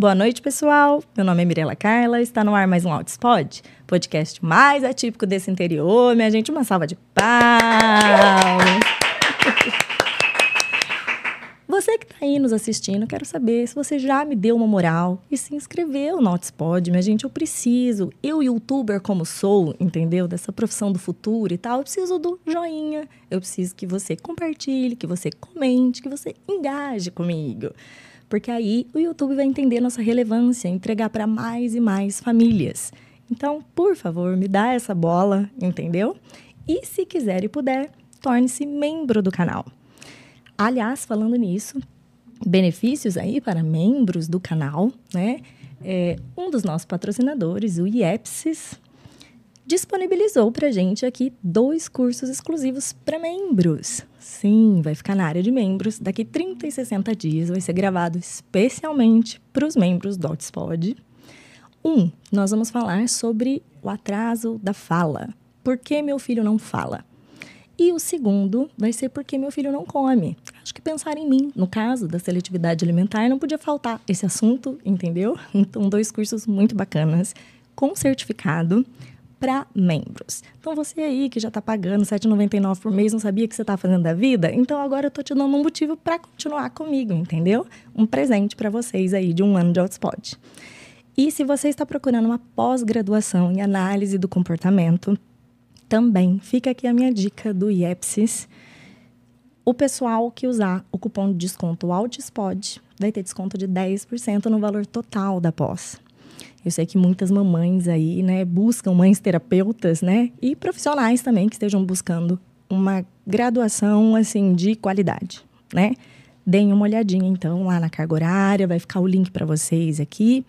Boa noite, pessoal. Meu nome é Mirela Carla, está no ar mais um Outspod, podcast mais atípico desse interior. Minha gente, uma salva de palmas. Você que está aí nos assistindo, quero saber se você já me deu uma moral e se inscreveu no Outspod. Minha gente, eu preciso, eu youtuber como sou, entendeu? Dessa profissão do futuro e tal, eu preciso do joinha. Eu preciso que você compartilhe, que você comente, que você engaje comigo porque aí o YouTube vai entender nossa relevância, entregar para mais e mais famílias. Então, por favor, me dá essa bola, entendeu? E se quiser e puder, torne-se membro do canal. Aliás, falando nisso, benefícios aí para membros do canal, né? É, um dos nossos patrocinadores, o IEPSIS, disponibilizou para gente aqui dois cursos exclusivos para membros. Sim, vai ficar na área de membros. Daqui 30 e 60 dias vai ser gravado especialmente para os membros do Outspod. Um, nós vamos falar sobre o atraso da fala. Por que meu filho não fala? E o segundo vai ser porque meu filho não come. Acho que pensar em mim, no caso da seletividade alimentar, não podia faltar esse assunto, entendeu? Então, dois cursos muito bacanas, com certificado para membros. Então você aí que já está pagando R$ 7,99 por mês, não sabia que você está fazendo da vida? Então agora eu estou te dando um motivo para continuar comigo, entendeu? Um presente para vocês aí de um ano de Outspot. E se você está procurando uma pós-graduação em análise do comportamento, também fica aqui a minha dica do IEPSIS. O pessoal que usar o cupom de desconto ALTSPOD vai ter desconto de 10% no valor total da pós. Eu sei que muitas mamães aí, né, buscam mães terapeutas, né, e profissionais também que estejam buscando uma graduação assim de qualidade, né? Deem uma olhadinha então lá na carga horária, vai ficar o link para vocês aqui.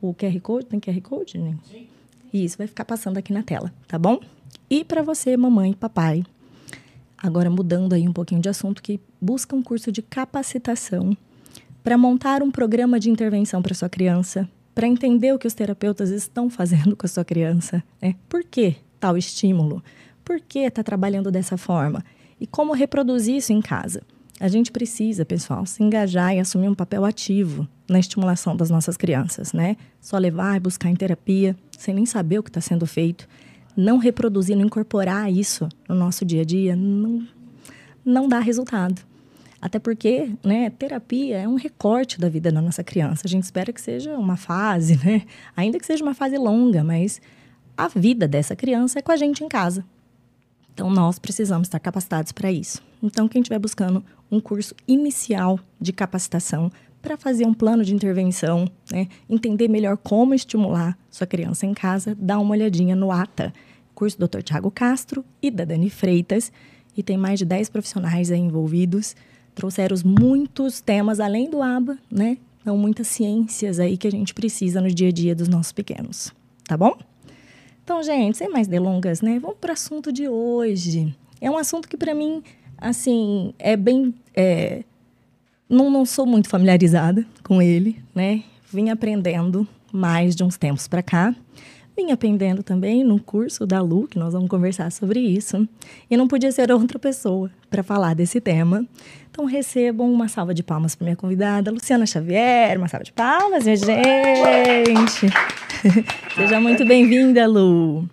O QR Code, tem QR Code, né? Sim. Isso vai ficar passando aqui na tela, tá bom? E para você, mamãe e papai, agora mudando aí um pouquinho de assunto, que busca um curso de capacitação para montar um programa de intervenção para sua criança, para entender o que os terapeutas estão fazendo com a sua criança. Né? Por que tal estímulo? Por que está trabalhando dessa forma? E como reproduzir isso em casa? A gente precisa, pessoal, se engajar e assumir um papel ativo na estimulação das nossas crianças, né? Só levar e buscar em terapia, sem nem saber o que está sendo feito, não reproduzir, não incorporar isso no nosso dia a dia, não, não dá resultado. Até porque, né, terapia é um recorte da vida da nossa criança. A gente espera que seja uma fase, né? Ainda que seja uma fase longa, mas a vida dessa criança é com a gente em casa. Então, nós precisamos estar capacitados para isso. Então, quem estiver buscando um curso inicial de capacitação para fazer um plano de intervenção, né, entender melhor como estimular sua criança em casa, dá uma olhadinha no ATA, curso do Dr. Tiago Castro e da Dani Freitas. E tem mais de 10 profissionais envolvidos trouxeram muitos temas além do ABA, né? Então, muitas ciências aí que a gente precisa no dia a dia dos nossos pequenos, tá bom? Então, gente, sem mais delongas, né? Vamos para o assunto de hoje. É um assunto que, para mim, assim, é bem. É... Não, não sou muito familiarizada com ele, né? Vim aprendendo mais de uns tempos para cá. Vim aprendendo também no curso da Lu, que nós vamos conversar sobre isso. E não podia ser outra pessoa para falar desse tema. Então recebam uma salva de palmas para minha convidada, Luciana Xavier. Uma salva de palmas, minha gente. Seja muito bem-vinda, Lu.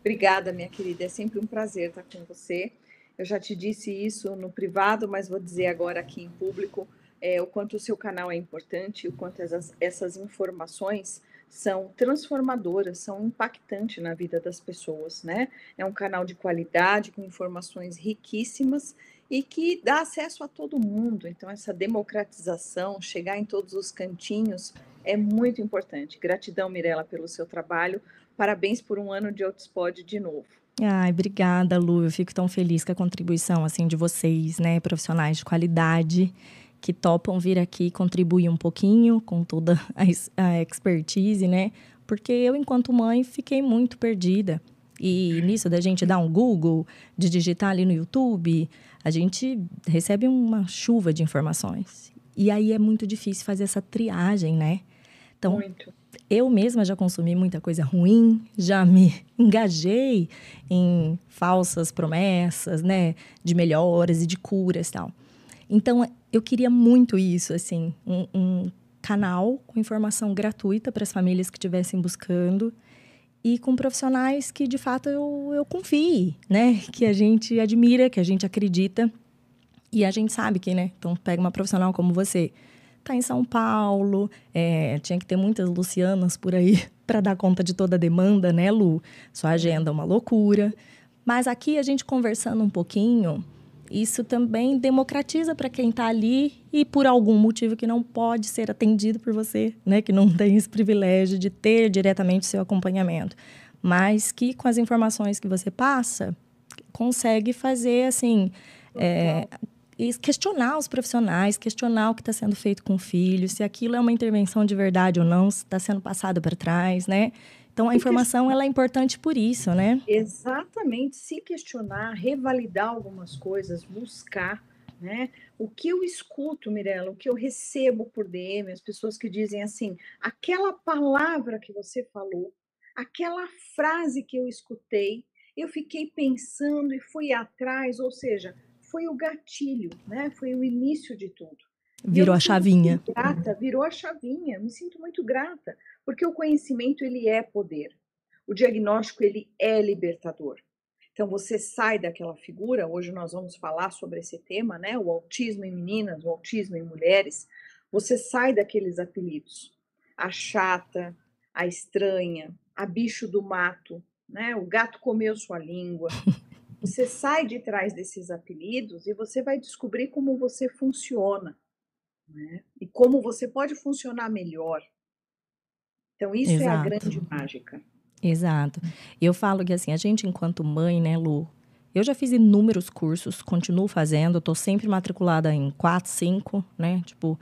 Obrigada, minha querida. É sempre um prazer estar com você. Eu já te disse isso no privado, mas vou dizer agora aqui em público é, o quanto o seu canal é importante, o quanto essas, essas informações são transformadoras, são impactantes na vida das pessoas, né? É um canal de qualidade, com informações riquíssimas e que dá acesso a todo mundo. Então, essa democratização, chegar em todos os cantinhos, é muito importante. Gratidão, Mirella, pelo seu trabalho. Parabéns por um ano de Outspod de novo. Ai, obrigada, Lu. Eu fico tão feliz com a contribuição assim de vocês, né, profissionais de qualidade que topam vir aqui contribuir um pouquinho com toda a, a expertise, né? Porque eu, enquanto mãe, fiquei muito perdida. E nisso da gente dar um Google, de digitar ali no YouTube, a gente recebe uma chuva de informações. E aí é muito difícil fazer essa triagem, né? Então, muito. eu mesma já consumi muita coisa ruim, já me engajei em falsas promessas, né? De melhoras e de curas e tal. Então, eu queria muito isso, assim, um, um canal com informação gratuita para as famílias que estivessem buscando e com profissionais que de fato eu, eu confie, né? Que a gente admira, que a gente acredita e a gente sabe que, né? Então pega uma profissional como você, tá em São Paulo, é, tinha que ter muitas Lucianas por aí para dar conta de toda a demanda, né, Lu? Sua agenda é uma loucura. Mas aqui a gente conversando um pouquinho, isso também democratiza para quem está ali e por algum motivo que não pode ser atendido por você, né, que não tem esse privilégio de ter diretamente seu acompanhamento, mas que com as informações que você passa consegue fazer assim é, questionar os profissionais, questionar o que está sendo feito com o filho, se aquilo é uma intervenção de verdade ou não, se está sendo passado para trás, né? Então, a informação ela é importante por isso, né? Exatamente. Se questionar, revalidar algumas coisas, buscar, né? O que eu escuto, Mirella, o que eu recebo por DM, as pessoas que dizem assim, aquela palavra que você falou, aquela frase que eu escutei, eu fiquei pensando e fui atrás, ou seja, foi o gatilho, né? Foi o início de tudo. Virou a chavinha. Grata, virou a chavinha. Me sinto muito grata, porque o conhecimento ele é poder. O diagnóstico ele é libertador. Então você sai daquela figura, hoje nós vamos falar sobre esse tema, né? O autismo em meninas, o autismo em mulheres. Você sai daqueles apelidos. A chata, a estranha, a bicho do mato, né? O gato comeu sua língua. Você sai de trás desses apelidos e você vai descobrir como você funciona né? e como você pode funcionar melhor. Então, isso Exato. é a grande mágica. Exato. Eu falo que assim, a gente, enquanto mãe, né, Lu? Eu já fiz inúmeros cursos, continuo fazendo, estou sempre matriculada em quatro, cinco, né? Tipo,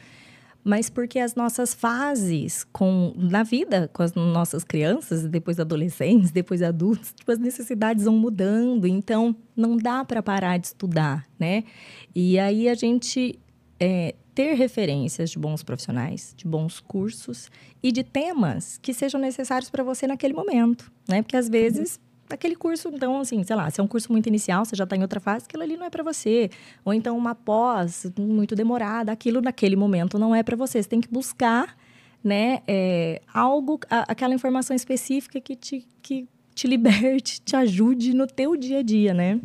mas porque as nossas fases com na vida com as nossas crianças, depois adolescentes, depois adultos, tipo, as necessidades vão mudando, então não dá para parar de estudar, né? E aí a gente é, ter referências de bons profissionais, de bons cursos e de temas que sejam necessários para você naquele momento, né? Porque às vezes aquele curso, então, assim, sei lá, se é um curso muito inicial, você já está em outra fase, aquilo ali não é para você. Ou então uma pós muito demorada, aquilo naquele momento não é para você. Você tem que buscar, né, é, algo, a, aquela informação específica que te, que te liberte, te ajude no teu dia a dia, né?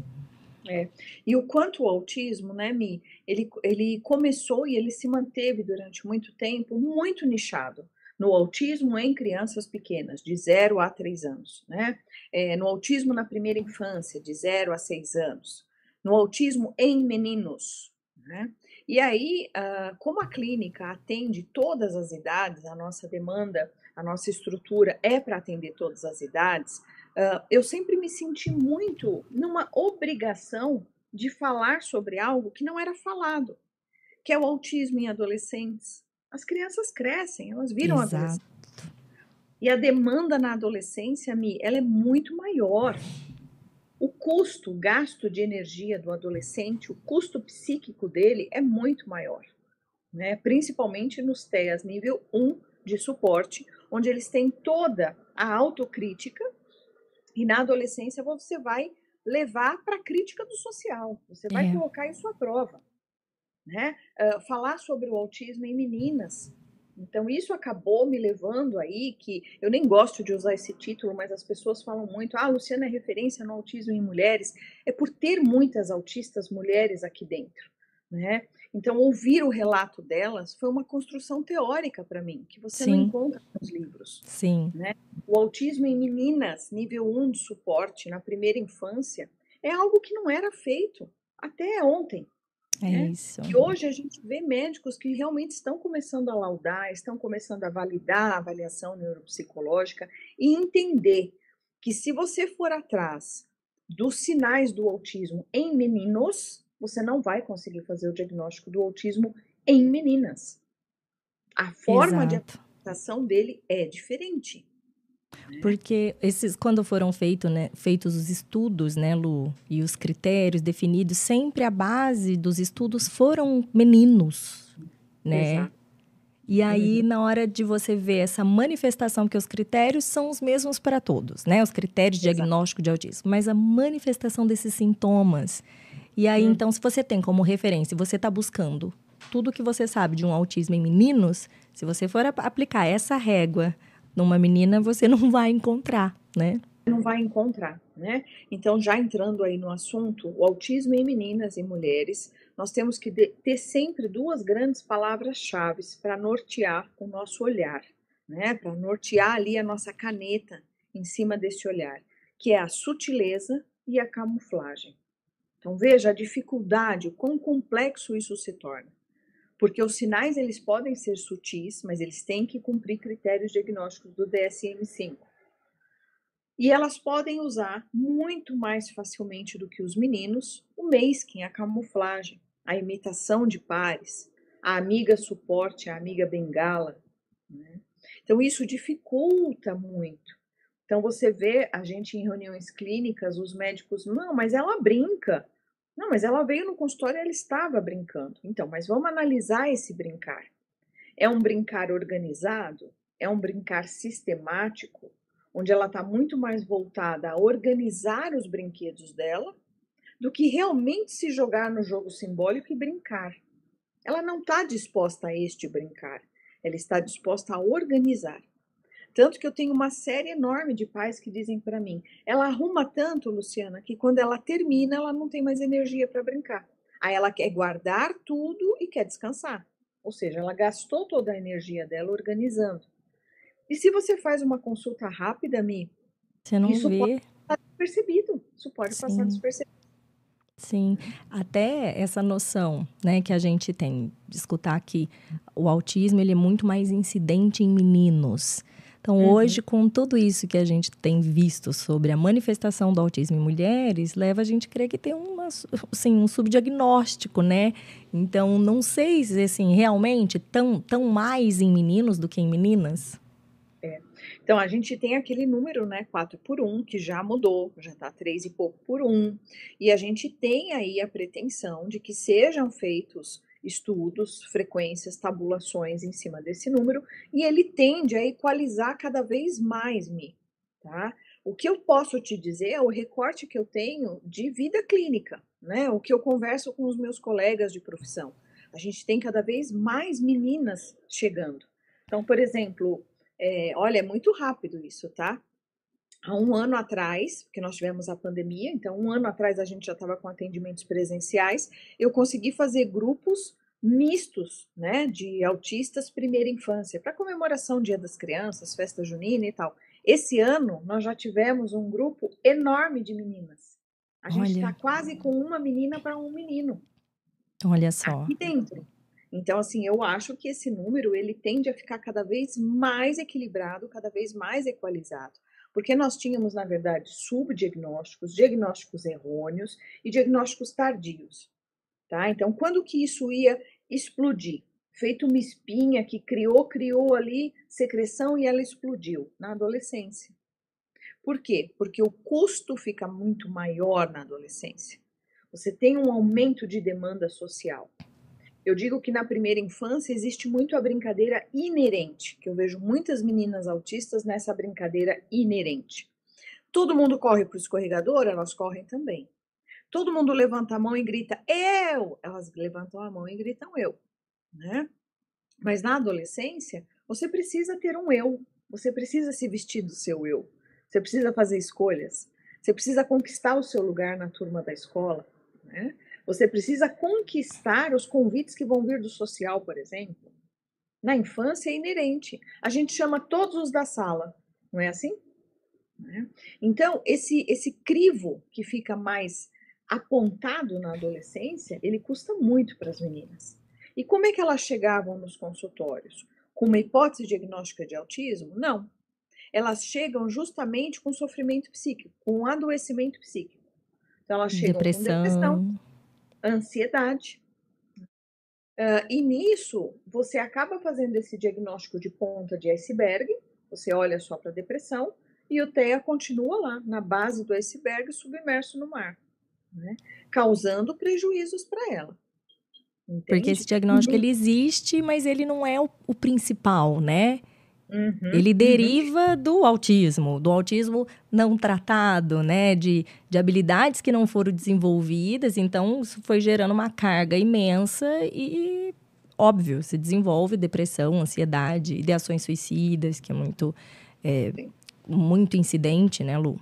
É. E o quanto o autismo, né, Mi, ele, ele começou e ele se manteve durante muito tempo muito nichado no autismo em crianças pequenas, de 0 a 3 anos, né? É, no autismo na primeira infância, de 0 a 6 anos, no autismo em meninos, né? E aí, uh, como a clínica atende todas as idades, a nossa demanda, a nossa estrutura é para atender todas as idades, uh, eu sempre me senti muito numa obrigação de falar sobre algo que não era falado, que é o autismo em adolescentes, as crianças crescem, elas viram Exato. adolescentes. E a demanda na adolescência, Mi, ela é muito maior. O custo, o gasto de energia do adolescente, o custo psíquico dele é muito maior. Né? Principalmente nos TEAs nível 1 de suporte, onde eles têm toda a autocrítica, e na adolescência você vai levar para a crítica do social, você vai é. colocar isso à prova né? Uh, falar sobre o autismo em meninas. Então, isso acabou me levando aí, que eu nem gosto de usar esse título, mas as pessoas falam muito, ah, Luciana é referência no autismo em mulheres, é por ter muitas autistas mulheres aqui dentro, né? Então, ouvir o relato delas foi uma construção teórica para mim, que você Sim. não encontra nos livros. Sim. Né? O autismo em meninas, nível 1 de suporte, na primeira infância, é algo que não era feito até ontem. É né? isso. E hoje a gente vê médicos que realmente estão começando a laudar, estão começando a validar a avaliação neuropsicológica e entender que se você for atrás dos sinais do autismo em meninos, você não vai conseguir fazer o diagnóstico do autismo em meninas. A forma Exato. de apresentação dele é diferente. Porque esses, quando foram feito, né, feitos os estudos, né, Lu, e os critérios definidos, sempre a base dos estudos foram meninos, né? Exato. E aí, uhum. na hora de você ver essa manifestação, que os critérios são os mesmos para todos, né? Os critérios de diagnóstico de autismo, mas a manifestação desses sintomas. E aí, uhum. então, se você tem como referência, você está buscando tudo que você sabe de um autismo em meninos, se você for aplicar essa régua numa menina, você não vai encontrar, né? Não vai encontrar, né? Então, já entrando aí no assunto, o autismo em meninas e mulheres, nós temos que ter sempre duas grandes palavras-chave para nortear o nosso olhar, né? Para nortear ali a nossa caneta em cima desse olhar, que é a sutileza e a camuflagem. Então veja a dificuldade, o quão complexo isso se torna. Porque os sinais eles podem ser sutis, mas eles têm que cumprir critérios diagnósticos do DSM-5. E elas podem usar muito mais facilmente do que os meninos o masking, a camuflagem, a imitação de pares, a amiga suporte, a amiga bengala. Né? Então isso dificulta muito. Então você vê a gente em reuniões clínicas, os médicos, não, mas ela brinca. Não, mas ela veio no consultório e ela estava brincando. Então, mas vamos analisar esse brincar. É um brincar organizado? É um brincar sistemático? Onde ela está muito mais voltada a organizar os brinquedos dela do que realmente se jogar no jogo simbólico e brincar. Ela não está disposta a este brincar, ela está disposta a organizar. Tanto que eu tenho uma série enorme de pais que dizem para mim: ela arruma tanto, Luciana, que quando ela termina, ela não tem mais energia para brincar. Aí ela quer guardar tudo e quer descansar. Ou seja, ela gastou toda a energia dela organizando. E se você faz uma consulta rápida, Mi, você não isso vê. pode passar despercebido. Isso pode Sim. passar despercebido. Sim, até essa noção, né, que a gente tem de escutar que o autismo ele é muito mais incidente em meninos. Então, uhum. hoje, com tudo isso que a gente tem visto sobre a manifestação do autismo em mulheres, leva a gente a crer que tem uma, assim, um subdiagnóstico, né? Então, não sei se, assim, realmente tão, tão mais em meninos do que em meninas. É. Então, a gente tem aquele número, né, 4 por 1, que já mudou, já está 3 e pouco por 1. E a gente tem aí a pretensão de que sejam feitos estudos, frequências, tabulações em cima desse número, e ele tende a equalizar cada vez mais me, tá? O que eu posso te dizer é o recorte que eu tenho de vida clínica, né? O que eu converso com os meus colegas de profissão. A gente tem cada vez mais meninas chegando. Então, por exemplo, é, olha, é muito rápido isso, tá? Há um ano atrás, porque nós tivemos a pandemia, então um ano atrás a gente já estava com atendimentos presenciais, eu consegui fazer grupos mistos, né, de autistas primeira infância, para comemoração Dia das Crianças, festa junina e tal. Esse ano nós já tivemos um grupo enorme de meninas. A gente está quase com uma menina para um menino. Olha só. Aqui dentro. Então, assim, eu acho que esse número ele tende a ficar cada vez mais equilibrado, cada vez mais equalizado porque nós tínhamos, na verdade, subdiagnósticos, diagnósticos errôneos e diagnósticos tardios. Tá? Então, quando que isso ia explodir? Feito uma espinha que criou, criou ali secreção e ela explodiu na adolescência. Por quê? Porque o custo fica muito maior na adolescência. Você tem um aumento de demanda social. Eu digo que na primeira infância existe muito a brincadeira inerente, que eu vejo muitas meninas autistas nessa brincadeira inerente. Todo mundo corre para o escorregador, elas correm também. Todo mundo levanta a mão e grita eu, elas levantam a mão e gritam eu, né? Mas na adolescência, você precisa ter um eu, você precisa se vestir do seu eu, você precisa fazer escolhas, você precisa conquistar o seu lugar na turma da escola, né? Você precisa conquistar os convites que vão vir do social, por exemplo. Na infância é inerente. A gente chama todos os da sala, não é assim? Né? Então, esse, esse crivo que fica mais apontado na adolescência, ele custa muito para as meninas. E como é que elas chegavam nos consultórios? Com uma hipótese diagnóstica de autismo? Não. Elas chegam justamente com sofrimento psíquico, com adoecimento psíquico. Então, elas chegam depressão. com depressão, ansiedade. Uh, e nisso, você acaba fazendo esse diagnóstico de ponta de iceberg, você olha só para a depressão, e o TEA continua lá, na base do iceberg, submerso no mar, né? causando prejuízos para ela. Entende? Porque esse diagnóstico uhum. ele existe, mas ele não é o, o principal, né? Uhum, ele uhum. deriva uhum. do autismo, do autismo não tratado, né? De, de habilidades que não foram desenvolvidas. Então, isso foi gerando uma carga imensa e óbvio, se desenvolve depressão, ansiedade, ideações suicidas, que é muito, é, muito incidente, né, Lu?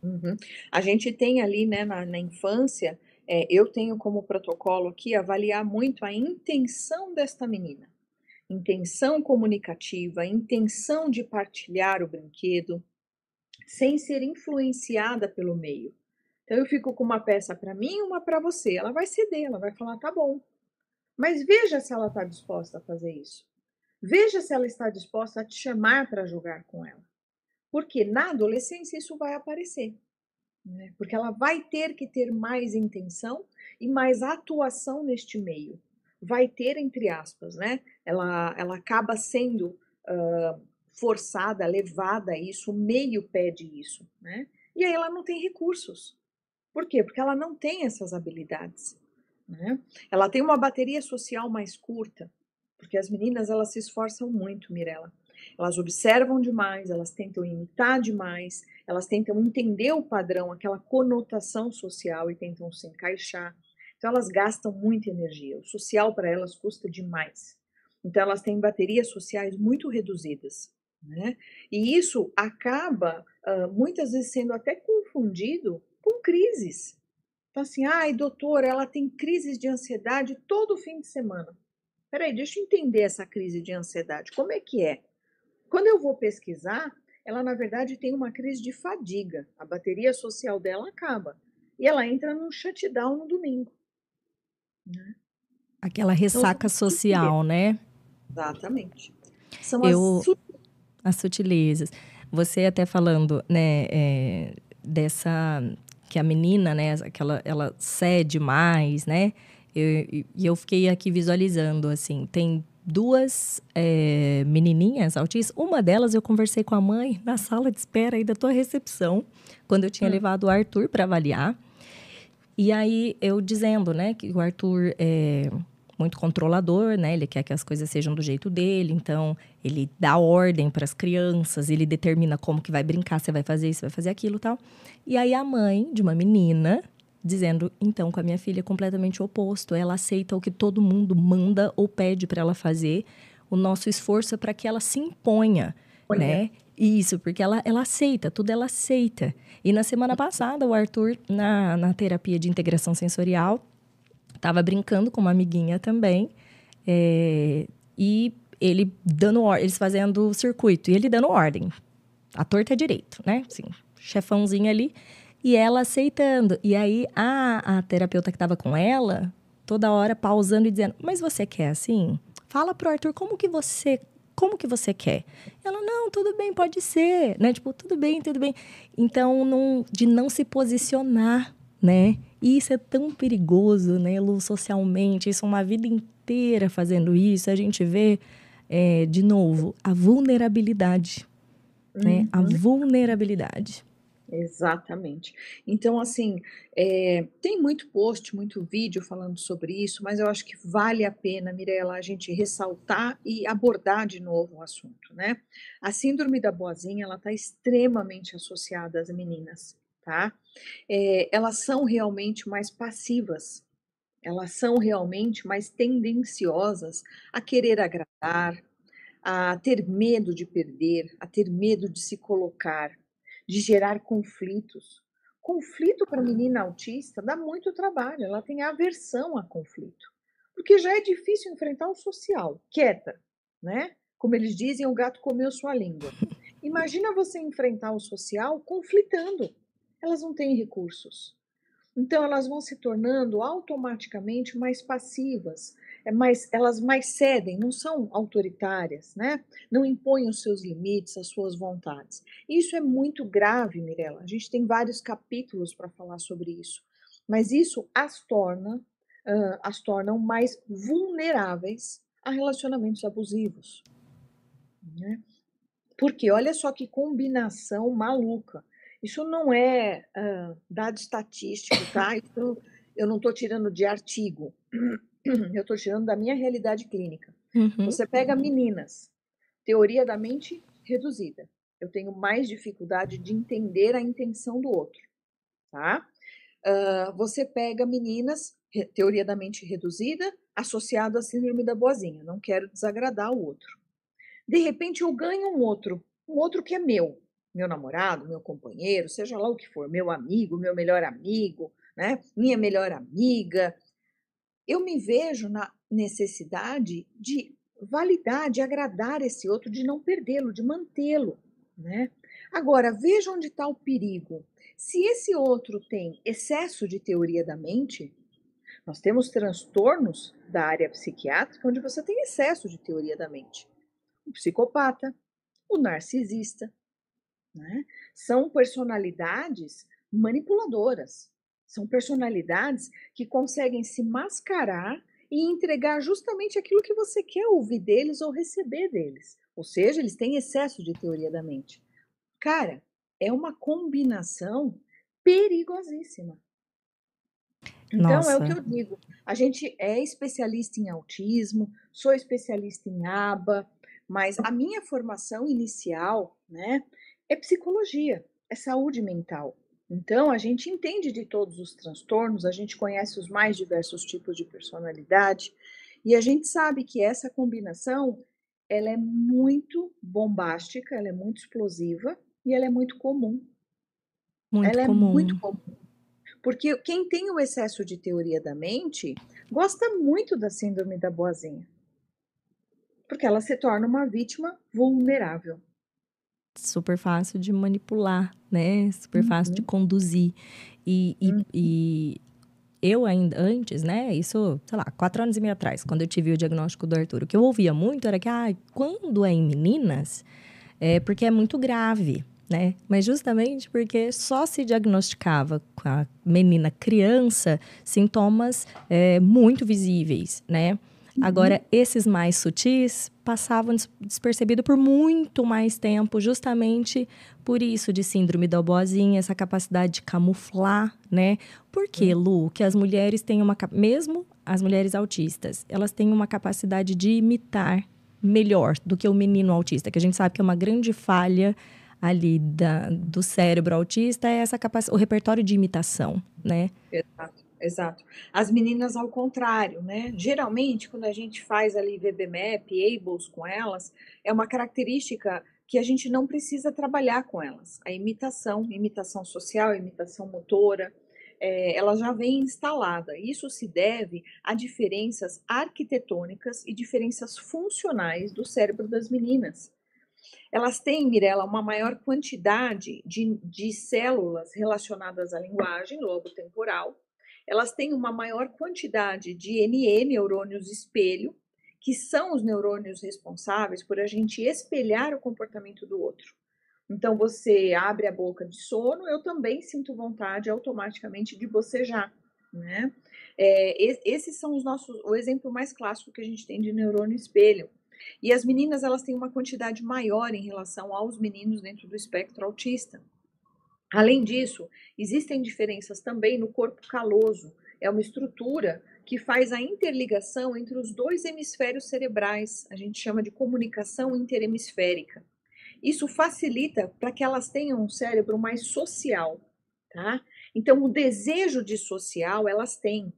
Uhum. A gente tem ali, né, na, na infância, é, eu tenho como protocolo aqui avaliar muito a intenção desta menina. Intenção comunicativa, intenção de partilhar o brinquedo, sem ser influenciada pelo meio. Então eu fico com uma peça para mim uma para você. Ela vai ceder, ela vai falar, tá bom. Mas veja se ela está disposta a fazer isso. Veja se ela está disposta a te chamar para jogar com ela. Porque na adolescência isso vai aparecer. Né? Porque ela vai ter que ter mais intenção e mais atuação neste meio. Vai ter, entre aspas, né? Ela, ela acaba sendo uh, forçada, levada a isso, o meio pede isso, né? E aí ela não tem recursos. Por quê? Porque ela não tem essas habilidades. Né? Ela tem uma bateria social mais curta, porque as meninas elas se esforçam muito, Mirella. Elas observam demais, elas tentam imitar demais, elas tentam entender o padrão, aquela conotação social e tentam se encaixar. Então elas gastam muita energia. O social para elas custa demais. Então elas têm baterias sociais muito reduzidas. Né? E isso acaba uh, muitas vezes sendo até confundido com crises. Então, assim, ai, doutora, ela tem crises de ansiedade todo fim de semana. Peraí, deixa eu entender essa crise de ansiedade. Como é que é? Quando eu vou pesquisar, ela na verdade tem uma crise de fadiga. A bateria social dela acaba. E ela entra num shutdown no domingo. Né? Aquela então, ressaca então, social, né? Exatamente. São eu, as, as sutilezas. Você até falando, né, é, dessa que a menina, né, aquela, ela cede mais, né? E eu, eu fiquei aqui visualizando, assim, tem duas é, menininhas autistas. Uma delas eu conversei com a mãe na sala de espera aí da tua recepção, quando eu tinha hum. levado o Arthur para avaliar. E aí eu dizendo, né, que o Arthur é muito controlador, né? Ele quer que as coisas sejam do jeito dele, então ele dá ordem para as crianças, ele determina como que vai brincar, você vai fazer isso, vai fazer aquilo, tal. E aí a mãe de uma menina dizendo, então, com a minha filha é completamente oposto. Ela aceita o que todo mundo manda ou pede para ela fazer. O nosso esforço é para que ela se imponha, Olha. né? Isso, porque ela, ela aceita, tudo ela aceita. E na semana passada, o Arthur, na, na terapia de integração sensorial, estava brincando com uma amiguinha também. É, e ele dando eles fazendo circuito, e ele dando ordem. A torta é direito, né? Assim, chefãozinho ali. E ela aceitando. E aí a, a terapeuta que estava com ela, toda hora pausando e dizendo: Mas você quer assim? Fala pro Arthur como que você. Como que você quer? Ela, não, tudo bem, pode ser, né? Tipo, tudo bem, tudo bem. Então, não, de não se posicionar, né? E isso é tão perigoso, né, Lu, socialmente. Isso é uma vida inteira fazendo isso. A gente vê, é, de novo, a vulnerabilidade, uhum. né? A uhum. vulnerabilidade. Exatamente. Então, assim, é, tem muito post, muito vídeo falando sobre isso, mas eu acho que vale a pena, Mirella, a gente ressaltar e abordar de novo o assunto, né? A síndrome da boazinha, ela está extremamente associada às meninas, tá? É, elas são realmente mais passivas, elas são realmente mais tendenciosas a querer agradar, a ter medo de perder, a ter medo de se colocar, de gerar conflitos. Conflito para menina autista dá muito trabalho, ela tem aversão a conflito. Porque já é difícil enfrentar o social, quieta, né? Como eles dizem, o gato comeu sua língua. Imagina você enfrentar o social conflitando. Elas não têm recursos. Então elas vão se tornando automaticamente mais passivas, mais, elas mais cedem, não são autoritárias, né? Não impõem os seus limites, as suas vontades. Isso é muito grave, Mirella. A gente tem vários capítulos para falar sobre isso, mas isso as torna, uh, as tornam mais vulneráveis a relacionamentos abusivos. Né? Porque olha só que combinação maluca. Isso não é uh, dado estatístico, tá? Isso eu não estou tirando de artigo. Eu estou tirando da minha realidade clínica. Uhum. Você pega meninas, teoria da mente reduzida. Eu tenho mais dificuldade de entender a intenção do outro, tá? Uh, você pega meninas, teoria da mente reduzida, associado à síndrome da boazinha, não quero desagradar o outro. De repente eu ganho um outro, um outro que é meu, meu namorado, meu companheiro, seja lá o que for, meu amigo, meu melhor amigo, né? Minha melhor amiga. Eu me vejo na necessidade de validar, de agradar esse outro, de não perdê-lo, de mantê-lo, né? Agora, veja onde está o perigo. Se esse outro tem excesso de teoria da mente, nós temos transtornos da área psiquiátrica onde você tem excesso de teoria da mente. O psicopata, o narcisista, né? são personalidades manipuladoras. São personalidades que conseguem se mascarar e entregar justamente aquilo que você quer ouvir deles ou receber deles. Ou seja, eles têm excesso de teoria da mente. Cara, é uma combinação perigosíssima. Então, Nossa. é o que eu digo. A gente é especialista em autismo, sou especialista em aba, mas a minha formação inicial, né, é psicologia, é saúde mental. Então, a gente entende de todos os transtornos, a gente conhece os mais diversos tipos de personalidade, e a gente sabe que essa combinação, ela é muito bombástica, ela é muito explosiva e ela é muito comum. Muito ela comum. é muito comum. Porque quem tem o excesso de teoria da mente gosta muito da síndrome da boazinha. Porque ela se torna uma vítima vulnerável. Super fácil de manipular, né? Super uhum. fácil de uhum. conduzir. E, e, uhum. e, eu ainda, antes, né? Isso, sei lá, quatro anos e meio atrás, quando eu tive o diagnóstico do Arthur, o que eu ouvia muito era que, ah, quando é em meninas, é porque é muito grave né? Mas justamente porque só se diagnosticava com a menina criança sintomas é, muito visíveis, né? Uhum. Agora, esses mais sutis passavam despercebido por muito mais tempo, justamente por isso de síndrome da boazinha, essa capacidade de camuflar, né? Por que, uhum. Lu, que as mulheres têm uma mesmo as mulheres autistas, elas têm uma capacidade de imitar melhor do que o menino autista, que a gente sabe que é uma grande falha ali da, do cérebro autista é essa capacidade, o repertório de imitação, né? Exato, exato. As meninas ao contrário, né? Geralmente, quando a gente faz ali VBMAP, ABLES com elas, é uma característica que a gente não precisa trabalhar com elas. A imitação, imitação social, imitação motora, é, ela já vem instalada. Isso se deve a diferenças arquitetônicas e diferenças funcionais do cérebro das meninas. Elas têm, Mirella, uma maior quantidade de, de células relacionadas à linguagem, lobo temporal. Elas têm uma maior quantidade de NE, neurônios espelho, que são os neurônios responsáveis por a gente espelhar o comportamento do outro. Então, você abre a boca de sono, eu também sinto vontade automaticamente de bocejar, né? É, esses são os nossos, o exemplo mais clássico que a gente tem de neurônio espelho. E as meninas elas têm uma quantidade maior em relação aos meninos dentro do espectro autista. Além disso, existem diferenças também no corpo caloso. É uma estrutura que faz a interligação entre os dois hemisférios cerebrais. A gente chama de comunicação interhemisférica. Isso facilita para que elas tenham um cérebro mais social, tá? Então, o desejo de social elas têm.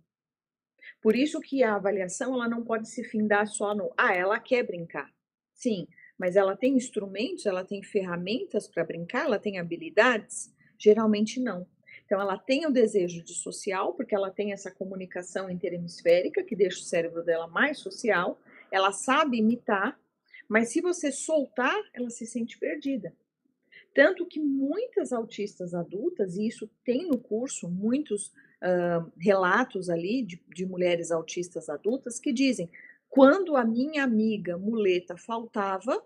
Por isso que a avaliação ela não pode se findar só no ah, ela quer brincar. Sim, mas ela tem instrumentos, ela tem ferramentas para brincar, ela tem habilidades? Geralmente não. Então ela tem o desejo de social, porque ela tem essa comunicação interhemisférica que deixa o cérebro dela mais social, ela sabe imitar, mas se você soltar, ela se sente perdida. Tanto que muitas autistas adultas, e isso tem no curso muitos uh, relatos ali de, de mulheres autistas adultas que dizem: quando a minha amiga muleta faltava,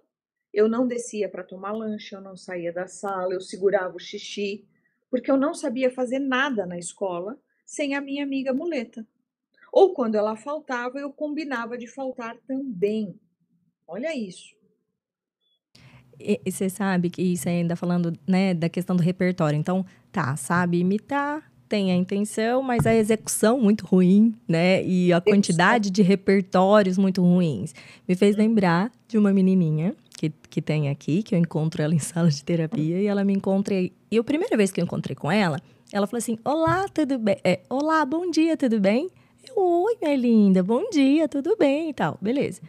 eu não descia para tomar lanche, eu não saía da sala, eu segurava o xixi, porque eu não sabia fazer nada na escola sem a minha amiga muleta. Ou quando ela faltava, eu combinava de faltar também. Olha isso. E, e você sabe que isso ainda falando, né, da questão do repertório. Então, tá, sabe imitar, tem a intenção, mas a execução muito ruim, né? E a quantidade de repertórios muito ruins. Me fez lembrar de uma menininha que, que tem aqui, que eu encontro ela em sala de terapia, e ela me encontra. E a primeira vez que eu encontrei com ela, ela falou assim: Olá, tudo bem? É, Olá, bom dia, tudo bem? Eu, oi, minha linda, bom dia, tudo bem e tal. Beleza.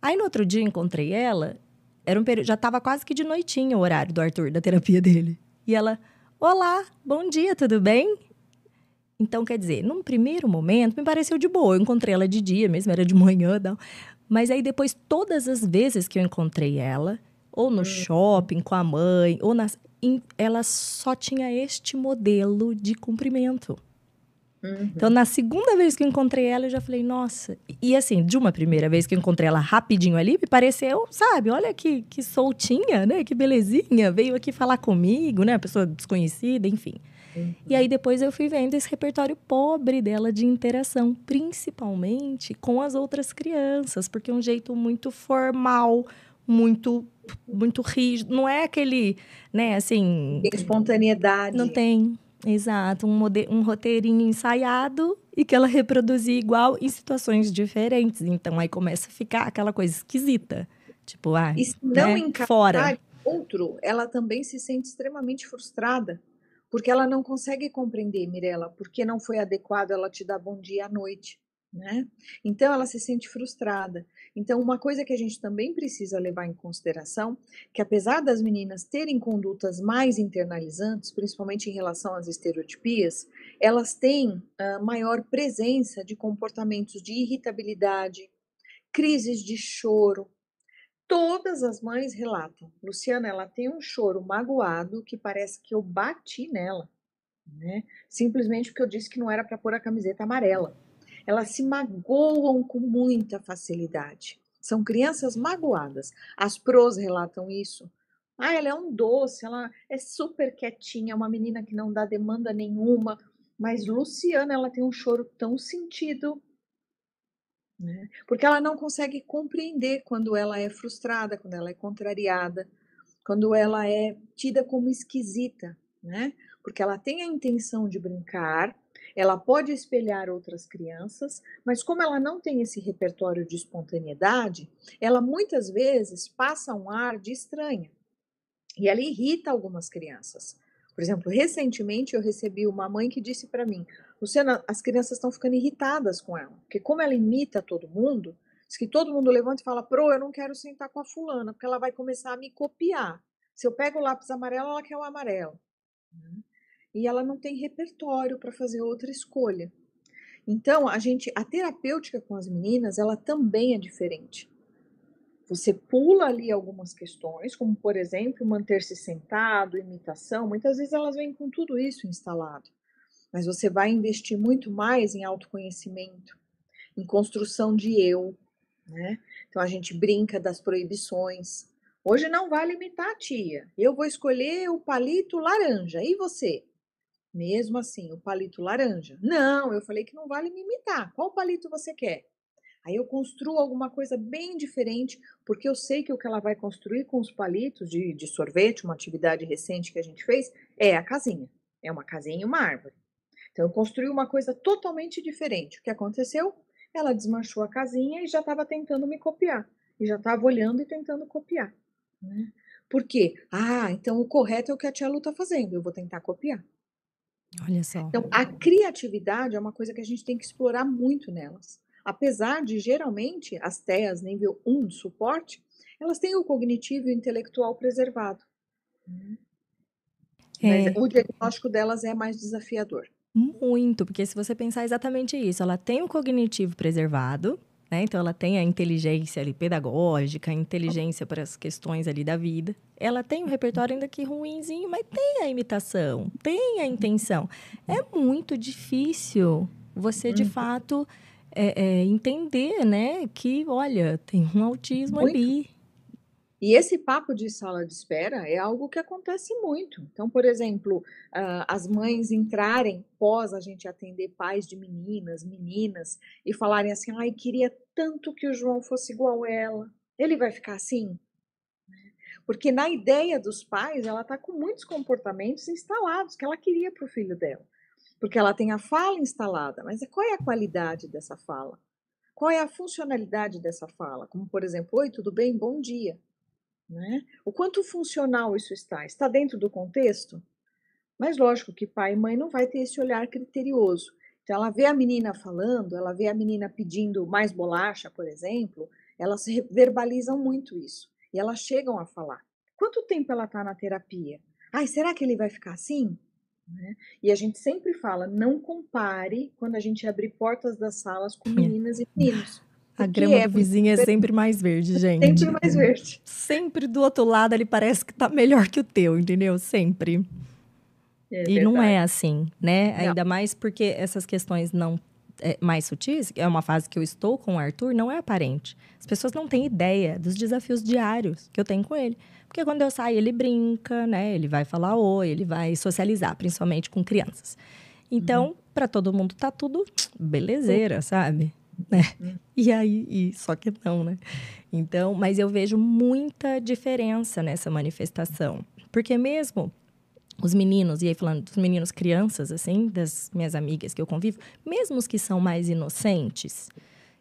Aí no outro dia encontrei ela, era um período, já estava quase que de noitinha o horário do Arthur, da terapia dele. E ela, olá, bom dia, tudo bem? Então, quer dizer, num primeiro momento me pareceu de boa. Eu encontrei ela de dia mesmo, era de manhã, não. Mas aí depois, todas as vezes que eu encontrei ela, ou no hum. shopping com a mãe, ou nas, ela só tinha este modelo de cumprimento. Uhum. Então, na segunda vez que eu encontrei ela, eu já falei, nossa. E assim, de uma primeira vez que eu encontrei ela rapidinho ali, me pareceu, sabe, olha que, que soltinha, né? Que belezinha. Veio aqui falar comigo, né? Pessoa desconhecida, enfim. Uhum. E aí depois eu fui vendo esse repertório pobre dela de interação, principalmente com as outras crianças, porque é um jeito muito formal, muito muito rígido, não é aquele, né, assim, tem espontaneidade. Não tem. Exato, um, um roteirinho ensaiado e que ela reproduzia igual em situações diferentes. Então aí começa a ficar aquela coisa esquisita. Tipo, ah, e se não né, fora. outro, ela também se sente extremamente frustrada porque ela não consegue compreender, Mirella, porque não foi adequado ela te dar bom dia à noite, né? Então ela se sente frustrada. Então uma coisa que a gente também precisa levar em consideração, que apesar das meninas terem condutas mais internalizantes, principalmente em relação às estereotipias, elas têm uh, maior presença de comportamentos de irritabilidade, crises de choro, Todas as mães relatam. Luciana, ela tem um choro magoado que parece que eu bati nela, né? Simplesmente porque eu disse que não era para pôr a camiseta amarela. Elas se magoam com muita facilidade. São crianças magoadas. As pros relatam isso. Ah, ela é um doce, ela é super quietinha, é uma menina que não dá demanda nenhuma. Mas Luciana, ela tem um choro tão sentido né? Porque ela não consegue compreender quando ela é frustrada, quando ela é contrariada, quando ela é tida como esquisita, né? Porque ela tem a intenção de brincar, ela pode espelhar outras crianças, mas como ela não tem esse repertório de espontaneidade, ela muitas vezes passa um ar de estranha. E ela irrita algumas crianças. Por exemplo, recentemente eu recebi uma mãe que disse para mim: Luciana, as crianças estão ficando irritadas com ela, porque como ela imita todo mundo, diz que todo mundo levanta e fala: Pro, eu não quero sentar com a fulana, porque ela vai começar a me copiar. Se eu pego o lápis amarelo, ela quer o amarelo. E ela não tem repertório para fazer outra escolha. Então, a gente, a terapêutica com as meninas, ela também é diferente. Você pula ali algumas questões, como por exemplo, manter-se sentado, imitação, muitas vezes elas vêm com tudo isso instalado. Mas você vai investir muito mais em autoconhecimento, em construção de eu, né? Então a gente brinca das proibições. Hoje não vai limitar a tia. Eu vou escolher o palito laranja. E você? Mesmo assim, o palito laranja. Não, eu falei que não vale me imitar. Qual palito você quer? Aí eu construo alguma coisa bem diferente, porque eu sei que o que ela vai construir com os palitos de, de sorvete, uma atividade recente que a gente fez, é a casinha. É uma casinha e uma árvore. Então eu construí uma coisa totalmente diferente. O que aconteceu? Ela desmanchou a casinha e já estava tentando me copiar. E já estava olhando e tentando copiar. Né? Por quê? Ah, então o correto é o que a tia Lu está fazendo, eu vou tentar copiar. Olha só. Então, a criatividade é uma coisa que a gente tem que explorar muito nelas. Apesar de, geralmente, as TEAs nível 1 de suporte, elas têm o cognitivo e o intelectual preservado. Né? É. Mas o diagnóstico delas é mais desafiador. Muito, porque se você pensar exatamente isso, ela tem o cognitivo preservado, né? Então ela tem a inteligência ali pedagógica, a inteligência para as questões ali da vida. Ela tem um repertório ainda que ruinzinho, mas tem a imitação, tem a intenção. É muito difícil você de uhum. fato é, é, entender, né, que, olha, tem um autismo muito. ali. E esse papo de sala de espera é algo que acontece muito. Então, por exemplo, uh, as mães entrarem pós a gente atender pais de meninas, meninas, e falarem assim: ai, queria tanto que o João fosse igual ela. Ele vai ficar assim? Né? Porque na ideia dos pais, ela está com muitos comportamentos instalados que ela queria para o filho dela porque ela tem a fala instalada, mas qual é a qualidade dessa fala? Qual é a funcionalidade dessa fala? Como, por exemplo, oi, tudo bem? Bom dia. Né? O quanto funcional isso está? Está dentro do contexto? Mas lógico que pai e mãe não vai ter esse olhar criterioso. Então, ela vê a menina falando, ela vê a menina pedindo mais bolacha, por exemplo, elas verbalizam muito isso. E elas chegam a falar. Quanto tempo ela está na terapia? Ai, será que ele vai ficar assim? Né? E a gente sempre fala, não compare quando a gente abre portas das salas com meninas e meninos. A grama é do vizinho é sempre mais verde, gente. Sempre mais verde. Sempre do outro lado ele parece que tá melhor que o teu, entendeu? Sempre. É e não é assim, né? Não. Ainda mais porque essas questões não é, mais sutis, é uma fase que eu estou com o Arthur, não é aparente. As pessoas não têm ideia dos desafios diários que eu tenho com ele. Porque quando eu saio, ele brinca, né? Ele vai falar oi, ele vai socializar, principalmente com crianças. Então, uhum. para todo mundo tá tudo belezeira, sabe? Né? Uhum. E aí, e, só que não, né? Então, mas eu vejo muita diferença nessa manifestação. Porque mesmo os meninos, e aí falando dos meninos crianças, assim, das minhas amigas que eu convivo, mesmo os que são mais inocentes,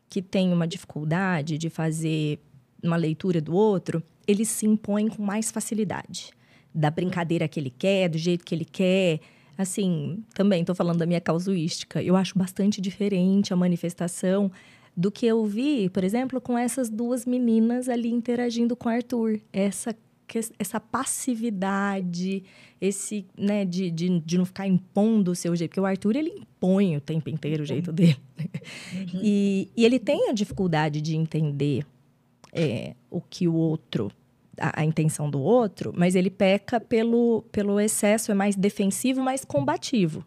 que têm uma dificuldade de fazer uma leitura do outro, eles se impõem com mais facilidade. Da brincadeira que ele quer, do jeito que ele quer. Assim, também estou falando da minha causuística. Eu acho bastante diferente a manifestação do que eu vi, por exemplo, com essas duas meninas ali interagindo com o Arthur. Essa essa passividade, esse, né, de, de, de não ficar impondo o seu jeito. Porque o Arthur, ele impõe o tempo inteiro o jeito dele. Uhum. E, e ele tem a dificuldade de entender é, o que o outro, a, a, intenção do outro, mas ele peca pelo, pelo excesso, é mais defensivo, mais combativo.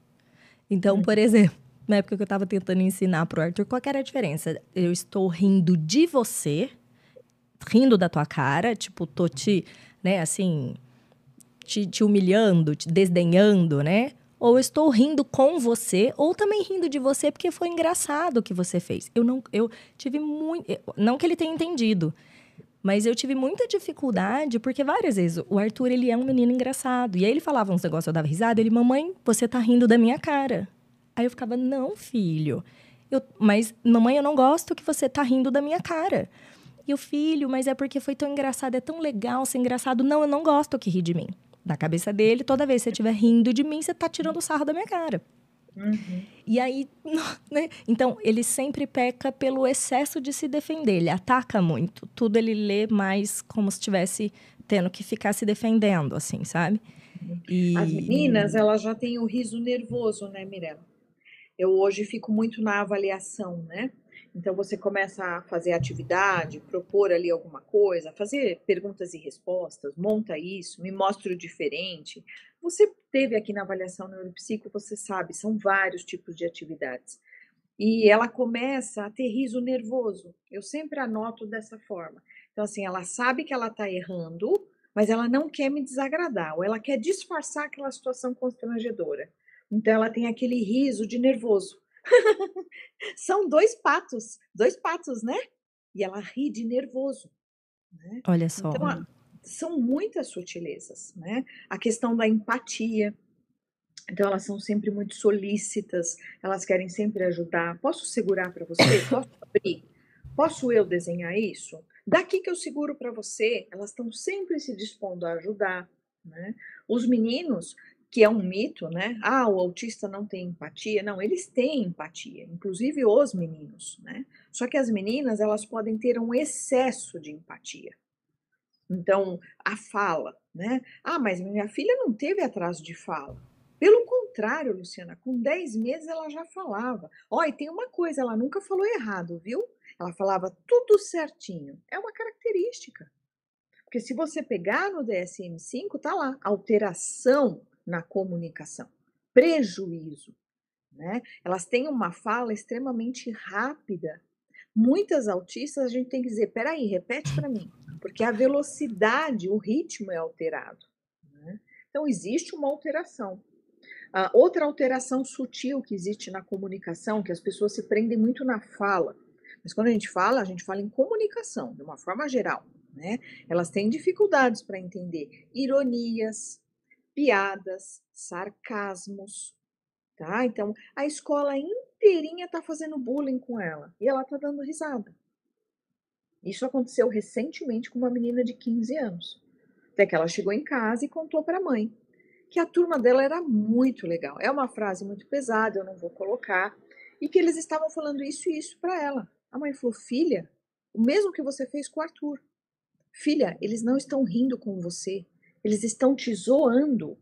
Então, uhum. por exemplo, na época que eu estava tentando ensinar para o Arthur, qual era a diferença? Eu estou rindo de você, rindo da tua cara, tipo, tô te, né, assim, te, te humilhando, te desdenhando, né? ou estou rindo com você, ou também rindo de você porque foi engraçado o que você fez. Eu não, eu tive muito, não que ele tenha entendido, mas eu tive muita dificuldade porque várias vezes o Arthur ele é um menino engraçado e aí ele falava uns negócios, eu dava risada, ele, mamãe, você tá rindo da minha cara. Aí eu ficava, não, filho, eu, mas mamãe, eu não gosto que você tá rindo da minha cara. E o filho, mas é porque foi tão engraçado, é tão legal ser engraçado. Não, eu não gosto que ri de mim. Na cabeça dele, toda vez que você estiver rindo de mim, você está tirando sarro da minha cara. Uhum. E aí, né? Então, ele sempre peca pelo excesso de se defender. Ele ataca muito. Tudo ele lê mais como se estivesse tendo que ficar se defendendo, assim, sabe? E... As meninas, elas já têm o riso nervoso, né, Mirella? Eu hoje fico muito na avaliação, né? Então você começa a fazer atividade, propor ali alguma coisa, fazer perguntas e respostas, monta isso, me mostra o diferente. Você teve aqui na avaliação neuropsico, você sabe, são vários tipos de atividades. E ela começa a ter riso nervoso. Eu sempre anoto dessa forma. Então, assim, ela sabe que ela está errando, mas ela não quer me desagradar, ou ela quer disfarçar aquela situação constrangedora. Então, ela tem aquele riso de nervoso. São dois patos, dois patos, né? E ela ri de nervoso. Né? Olha só. Então, são muitas sutilezas, né? A questão da empatia. Então, elas são sempre muito solícitas, elas querem sempre ajudar. Posso segurar para você? Posso abrir? Posso eu desenhar isso? Daqui que eu seguro para você. Elas estão sempre se dispondo a ajudar. Né? Os meninos que é um mito, né? Ah, o autista não tem empatia. Não, eles têm empatia, inclusive os meninos, né? Só que as meninas, elas podem ter um excesso de empatia. Então, a fala, né? Ah, mas minha filha não teve atraso de fala. Pelo contrário, Luciana, com 10 meses ela já falava. Ó, e tem uma coisa, ela nunca falou errado, viu? Ela falava tudo certinho. É uma característica. Porque se você pegar no DSM-5, tá lá, alteração na comunicação. Prejuízo. Né? Elas têm uma fala extremamente rápida. Muitas autistas a gente tem que dizer: peraí, repete para mim, porque a velocidade, o ritmo é alterado. Né? Então, existe uma alteração. Outra alteração sutil que existe na comunicação, que as pessoas se prendem muito na fala, mas quando a gente fala, a gente fala em comunicação, de uma forma geral. Né? Elas têm dificuldades para entender ironias, piadas, sarcasmos, tá? Então, a escola inteirinha tá fazendo bullying com ela e ela tá dando risada. Isso aconteceu recentemente com uma menina de 15 anos. Até que ela chegou em casa e contou para a mãe que a turma dela era muito legal. É uma frase muito pesada, eu não vou colocar, e que eles estavam falando isso e isso para ela. A mãe falou: Filha, o mesmo que você fez com o Arthur. Filha, eles não estão rindo com você, eles estão te zoando,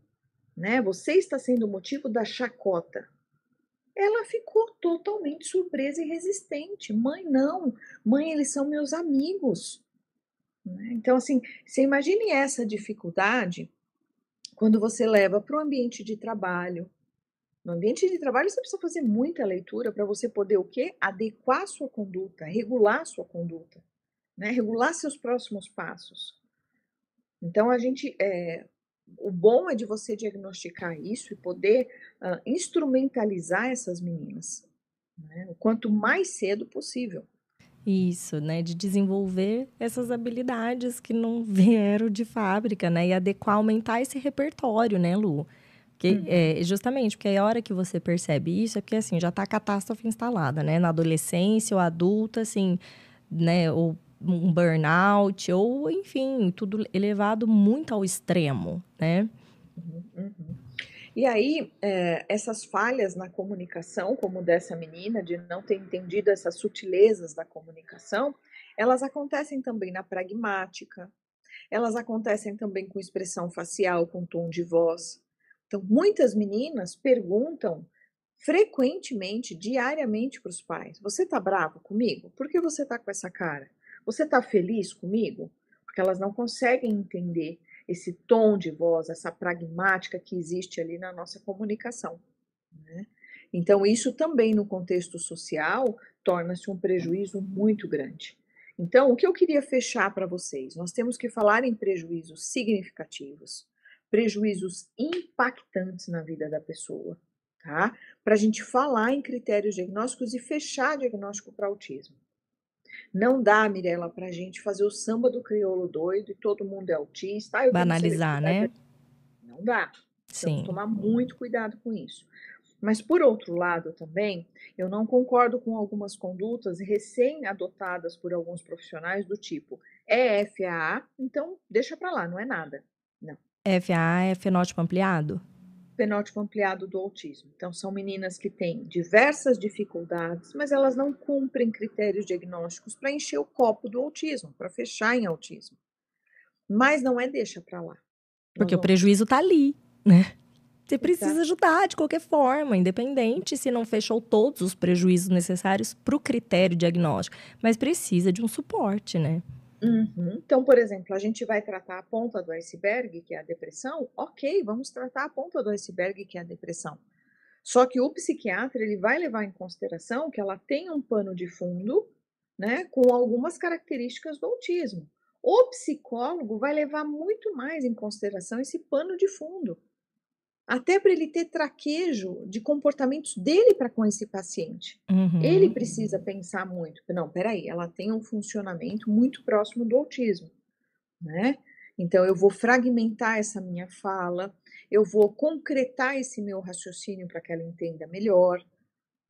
né? Você está sendo o motivo da chacota. Ela ficou totalmente surpresa e resistente. Mãe, não. Mãe, eles são meus amigos. Né? Então, assim, você imagine essa dificuldade quando você leva para o ambiente de trabalho, no ambiente de trabalho, você precisa fazer muita leitura para você poder o quê? Adequar sua conduta, regular sua conduta, né? regular seus próximos passos. Então, a gente. É, o bom é de você diagnosticar isso e poder uh, instrumentalizar essas meninas, né? o quanto mais cedo possível. Isso, né? De desenvolver essas habilidades que não vieram de fábrica, né? E adequar, aumentar esse repertório, né, Lu? Que, uhum. é, justamente, porque a hora que você percebe isso é porque, assim, já está a catástrofe instalada, né? Na adolescência ou adulta, assim, né? Ou um burnout, ou, enfim, tudo elevado muito ao extremo, né? Uhum, uhum. E aí, é, essas falhas na comunicação, como dessa menina, de não ter entendido essas sutilezas da comunicação, elas acontecem também na pragmática, elas acontecem também com expressão facial, com tom de voz. Então, muitas meninas perguntam frequentemente, diariamente para os pais: Você está bravo comigo? Por que você está com essa cara? Você está feliz comigo? Porque elas não conseguem entender esse tom de voz, essa pragmática que existe ali na nossa comunicação. Né? Então, isso também no contexto social torna-se um prejuízo muito grande. Então, o que eu queria fechar para vocês? Nós temos que falar em prejuízos significativos prejuízos impactantes na vida da pessoa, tá? Para a gente falar em critérios diagnósticos e fechar diagnóstico para autismo. Não dá, Mirella, para a gente fazer o samba do crioulo doido e todo mundo é autista. Ah, Banalizar, né? Não dá. Sim. tomar muito cuidado com isso. Mas, por outro lado, também, eu não concordo com algumas condutas recém-adotadas por alguns profissionais do tipo é FAA, então deixa para lá, não é nada. Não. FA é fenótipo ampliado? Fenótipo ampliado do autismo. Então, são meninas que têm diversas dificuldades, mas elas não cumprem critérios diagnósticos para encher o copo do autismo, para fechar em autismo. Mas não é deixa para lá. Porque o prejuízo está ali, né? Você precisa Exato. ajudar de qualquer forma, independente se não fechou todos os prejuízos necessários para o critério diagnóstico, mas precisa de um suporte, né? Uhum. Então, por exemplo, a gente vai tratar a ponta do iceberg, que é a depressão, ok, vamos tratar a ponta do iceberg, que é a depressão. Só que o psiquiatra ele vai levar em consideração que ela tem um pano de fundo, né, com algumas características do autismo. O psicólogo vai levar muito mais em consideração esse pano de fundo até para ele ter traquejo de comportamentos dele para com esse paciente. Uhum. Ele precisa pensar muito. Não, peraí, ela tem um funcionamento muito próximo do autismo, né? Então eu vou fragmentar essa minha fala, eu vou concretar esse meu raciocínio para que ela entenda melhor.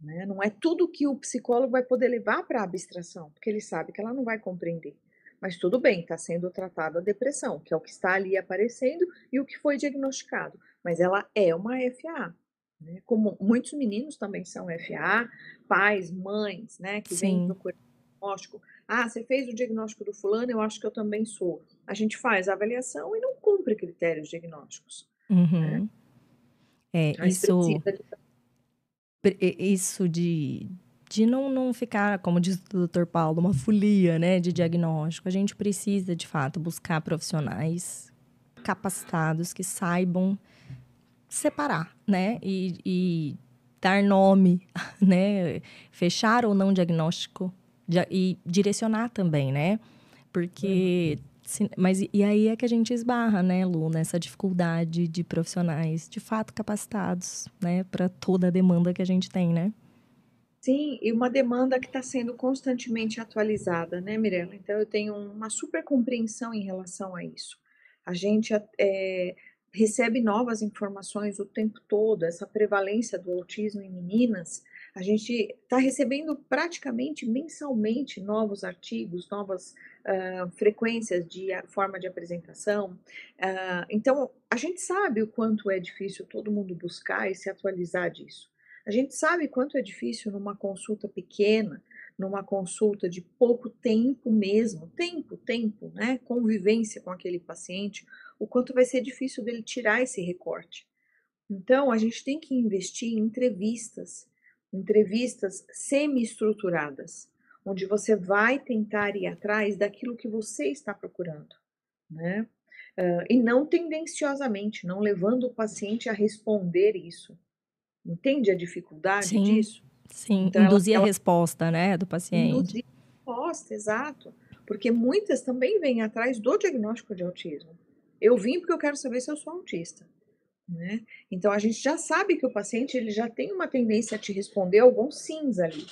Né? Não é tudo que o psicólogo vai poder levar para a abstração, porque ele sabe que ela não vai compreender. Mas tudo bem, está sendo tratada a depressão, que é o que está ali aparecendo e o que foi diagnosticado mas ela é uma FA. Né? Como muitos meninos também são FA, pais, mães, né, que Sim. vêm procurar diagnóstico. Ah, você fez o diagnóstico do fulano, eu acho que eu também sou. A gente faz a avaliação e não cumpre critérios diagnósticos. Uhum. Né? É, isso, de... isso de, de não, não ficar, como diz o Dr. Paulo, uma folia né, de diagnóstico. A gente precisa, de fato, buscar profissionais capacitados que saibam separar, né? E, e dar nome, né? Fechar ou não diagnóstico e direcionar também, né? Porque. Uhum. Se, mas e aí é que a gente esbarra, né, Lu, nessa dificuldade de profissionais de fato capacitados, né, para toda a demanda que a gente tem, né? Sim, e uma demanda que está sendo constantemente atualizada, né, Mirella? Então eu tenho uma super compreensão em relação a isso. A gente é, recebe novas informações o tempo todo, essa prevalência do autismo em meninas, a gente está recebendo praticamente mensalmente novos artigos, novas uh, frequências de forma de apresentação. Uh, então, a gente sabe o quanto é difícil todo mundo buscar e se atualizar disso. A gente sabe quanto é difícil numa consulta pequena, numa consulta de pouco tempo mesmo, tempo, tempo, né? Convivência com aquele paciente, o quanto vai ser difícil dele tirar esse recorte. Então, a gente tem que investir em entrevistas, entrevistas semi-estruturadas, onde você vai tentar ir atrás daquilo que você está procurando, né? Uh, e não tendenciosamente, não levando o paciente a responder isso. Entende a dificuldade Sim. disso? Sim, então, induzir ela, a resposta, né, do paciente. Induzir a resposta, exato. Porque muitas também vêm atrás do diagnóstico de autismo. Eu vim porque eu quero saber se eu sou autista. Né? Então a gente já sabe que o paciente ele já tem uma tendência a te responder alguns sims ali.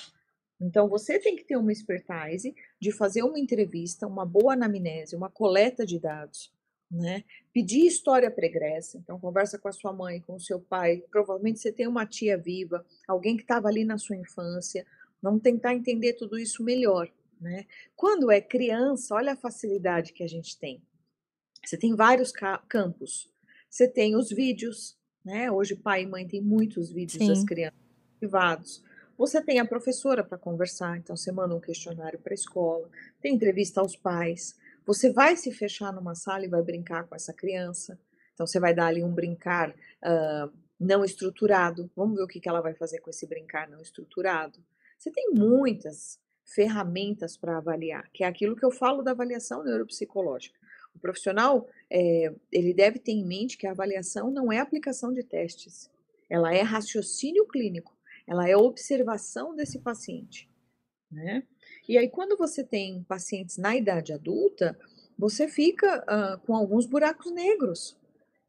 Então você tem que ter uma expertise de fazer uma entrevista, uma boa anamnese, uma coleta de dados, né? Pedir história pregressa, então conversa com a sua mãe, com o seu pai, provavelmente você tem uma tia viva, alguém que estava ali na sua infância, vamos tentar entender tudo isso melhor, né? Quando é criança, olha a facilidade que a gente tem. Você tem vários campos. Você tem os vídeos, né? Hoje pai e mãe têm muitos vídeos Sim. das crianças privados. Você tem a professora para conversar, então você manda um questionário para a escola, tem entrevista aos pais, você vai se fechar numa sala e vai brincar com essa criança. Então, você vai dar ali um brincar uh, não estruturado. Vamos ver o que, que ela vai fazer com esse brincar não estruturado. Você tem muitas ferramentas para avaliar, que é aquilo que eu falo da avaliação neuropsicológica. O profissional, é, ele deve ter em mente que a avaliação não é aplicação de testes, ela é raciocínio clínico, ela é observação desse paciente, né? E aí, quando você tem pacientes na idade adulta, você fica uh, com alguns buracos negros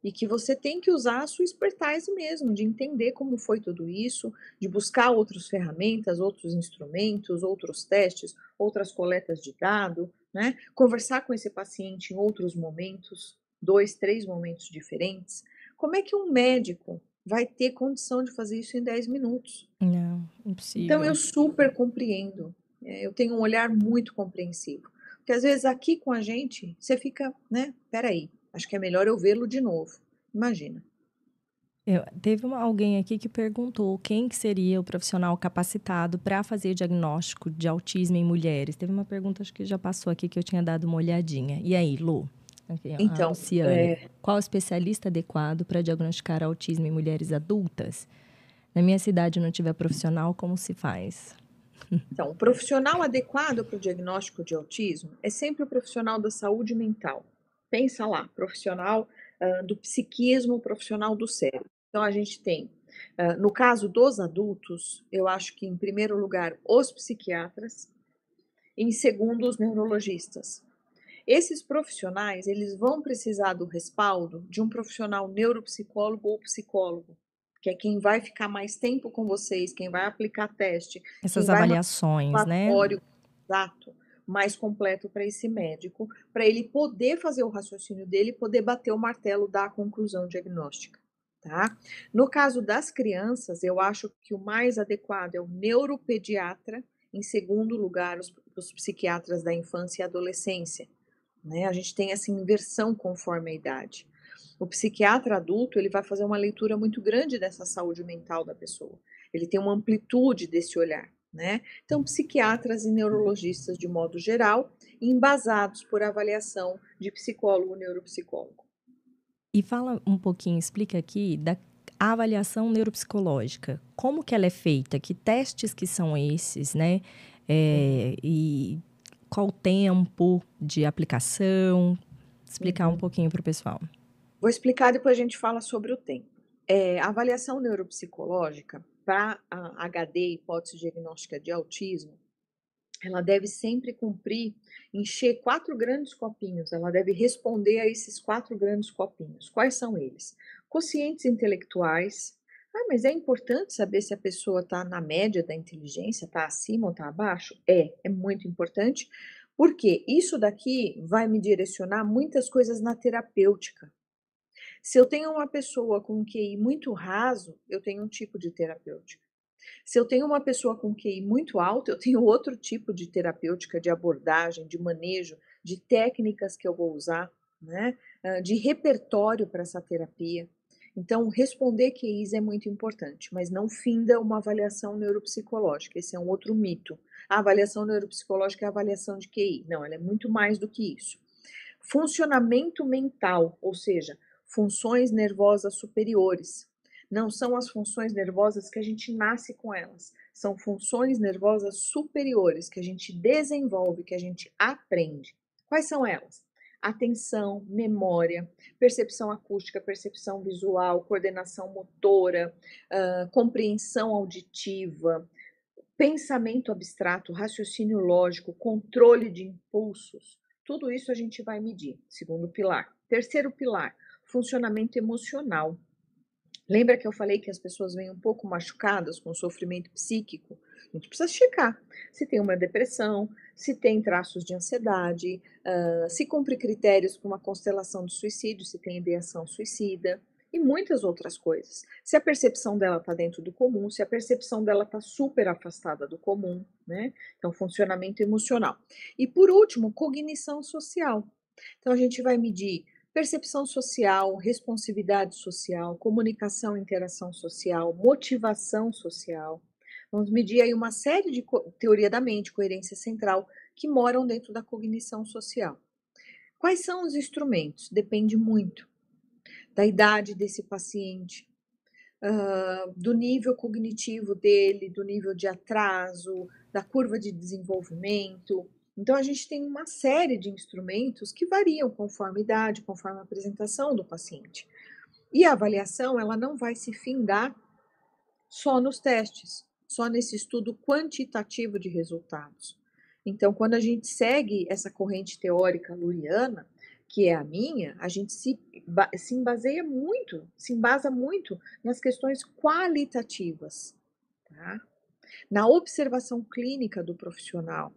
e que você tem que usar a sua expertise mesmo, de entender como foi tudo isso, de buscar outras ferramentas, outros instrumentos, outros testes, outras coletas de dado, né? Conversar com esse paciente em outros momentos, dois, três momentos diferentes. Como é que um médico vai ter condição de fazer isso em 10 minutos? Não, impossível. Então eu super compreendo é, eu tenho um olhar muito compreensivo. Porque às vezes aqui com a gente, você fica, né? Peraí, acho que é melhor eu vê-lo de novo. Imagina. Eu, teve uma, alguém aqui que perguntou quem que seria o profissional capacitado para fazer diagnóstico de autismo em mulheres. Teve uma pergunta, acho que já passou aqui, que eu tinha dado uma olhadinha. E aí, Lu? Então, Luciane, é... qual o especialista adequado para diagnosticar autismo em mulheres adultas? Na minha cidade não tiver profissional, como se faz? Então, o profissional adequado para o diagnóstico de autismo é sempre o profissional da saúde mental. Pensa lá, profissional uh, do psiquismo, profissional do cérebro. Então, a gente tem, no caso dos adultos, eu acho que, em primeiro lugar, os psiquiatras, em segundo, os neurologistas. Esses profissionais, eles vão precisar do respaldo de um profissional neuropsicólogo ou psicólogo, que é quem vai ficar mais tempo com vocês, quem vai aplicar teste. Essas avaliações, um né? Exato, mais completo para esse médico, para ele poder fazer o raciocínio dele, poder bater o martelo da conclusão diagnóstica. Tá? No caso das crianças, eu acho que o mais adequado é o neuropediatra, em segundo lugar, os, os psiquiatras da infância e adolescência. Né? A gente tem essa inversão conforme a idade. O psiquiatra adulto, ele vai fazer uma leitura muito grande dessa saúde mental da pessoa. Ele tem uma amplitude desse olhar, né? Então, psiquiatras e neurologistas de modo geral, embasados por avaliação de psicólogo neuropsicólogo. E fala um pouquinho, explica aqui da avaliação neuropsicológica. Como que ela é feita? Que testes que são esses, né? É, e qual o tempo de aplicação? Explicar um uhum. pouquinho para o pessoal. Vou explicar depois a gente fala sobre o tempo. É, a avaliação neuropsicológica para a HD, hipótese diagnóstica de autismo, ela deve sempre cumprir, encher quatro grandes copinhos, ela deve responder a esses quatro grandes copinhos. Quais são eles? Conscientes intelectuais. Ah, mas é importante saber se a pessoa está na média da inteligência, está acima ou está abaixo? É, é muito importante, porque isso daqui vai me direcionar muitas coisas na terapêutica. Se eu tenho uma pessoa com QI muito raso, eu tenho um tipo de terapêutica. Se eu tenho uma pessoa com QI muito alto, eu tenho outro tipo de terapêutica, de abordagem, de manejo, de técnicas que eu vou usar, né? de repertório para essa terapia. Então, responder QIs é muito importante, mas não finda uma avaliação neuropsicológica. Esse é um outro mito. A avaliação neuropsicológica é a avaliação de QI. Não, ela é muito mais do que isso. Funcionamento mental, ou seja, funções nervosas superiores. Não são as funções nervosas que a gente nasce com elas, são funções nervosas superiores que a gente desenvolve, que a gente aprende. Quais são elas? Atenção, memória, percepção acústica, percepção visual, coordenação motora, uh, compreensão auditiva, pensamento abstrato, raciocínio lógico, controle de impulsos. Tudo isso a gente vai medir. Segundo pilar. Terceiro pilar, funcionamento emocional. Lembra que eu falei que as pessoas vêm um pouco machucadas com sofrimento psíquico? A gente precisa checar se tem uma depressão, se tem traços de ansiedade, uh, se cumpre critérios para uma constelação de suicídio, se tem ideação suicida e muitas outras coisas. Se a percepção dela está dentro do comum, se a percepção dela está super afastada do comum, né? Então, funcionamento emocional. E por último, cognição social. Então, a gente vai medir percepção social, responsividade social, comunicação interação social, motivação social. Vamos medir aí uma série de teoria da mente, coerência central, que moram dentro da cognição social. Quais são os instrumentos? Depende muito da idade desse paciente, uh, do nível cognitivo dele, do nível de atraso, da curva de desenvolvimento. Então, a gente tem uma série de instrumentos que variam conforme a idade, conforme a apresentação do paciente. E a avaliação, ela não vai se findar só nos testes, só nesse estudo quantitativo de resultados. Então, quando a gente segue essa corrente teórica luriana, que é a minha, a gente se, se embaseia muito, se embasa muito nas questões qualitativas, tá? na observação clínica do profissional.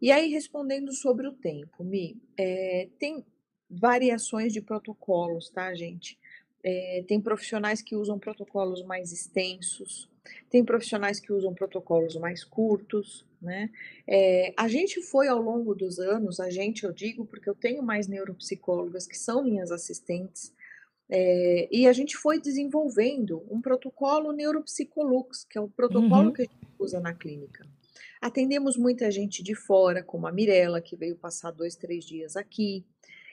E aí, respondendo sobre o tempo, Mi, é, tem variações de protocolos, tá, gente? É, tem profissionais que usam protocolos mais extensos, tem profissionais que usam protocolos mais curtos, né? É, a gente foi ao longo dos anos, a gente eu digo porque eu tenho mais neuropsicólogas que são minhas assistentes, é, e a gente foi desenvolvendo um protocolo Neuropsicolux, que é o protocolo uhum. que a gente usa na clínica. Atendemos muita gente de fora, como a Mirella, que veio passar dois, três dias aqui.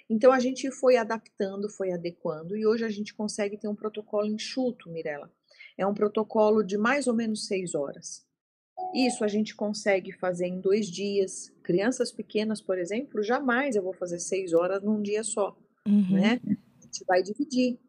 Então a gente foi adaptando, foi adequando, e hoje a gente consegue ter um protocolo enxuto, Mirella. É um protocolo de mais ou menos seis horas. Isso a gente consegue fazer em dois dias. Crianças pequenas, por exemplo, jamais eu vou fazer seis horas num dia só, uhum. né? A gente vai dividir.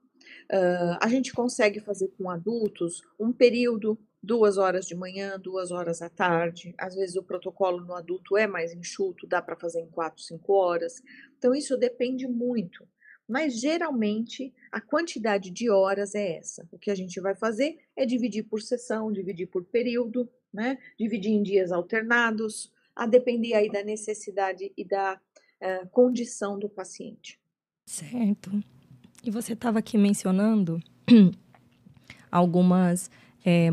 Uh, a gente consegue fazer com adultos um período, duas horas de manhã, duas horas à tarde. Às vezes o protocolo no adulto é mais enxuto, dá para fazer em quatro, cinco horas. Então isso depende muito. Mas geralmente a quantidade de horas é essa. O que a gente vai fazer é dividir por sessão, dividir por período, né? Dividir em dias alternados, a depender aí da necessidade e da uh, condição do paciente. Certo. E você estava aqui mencionando algumas é,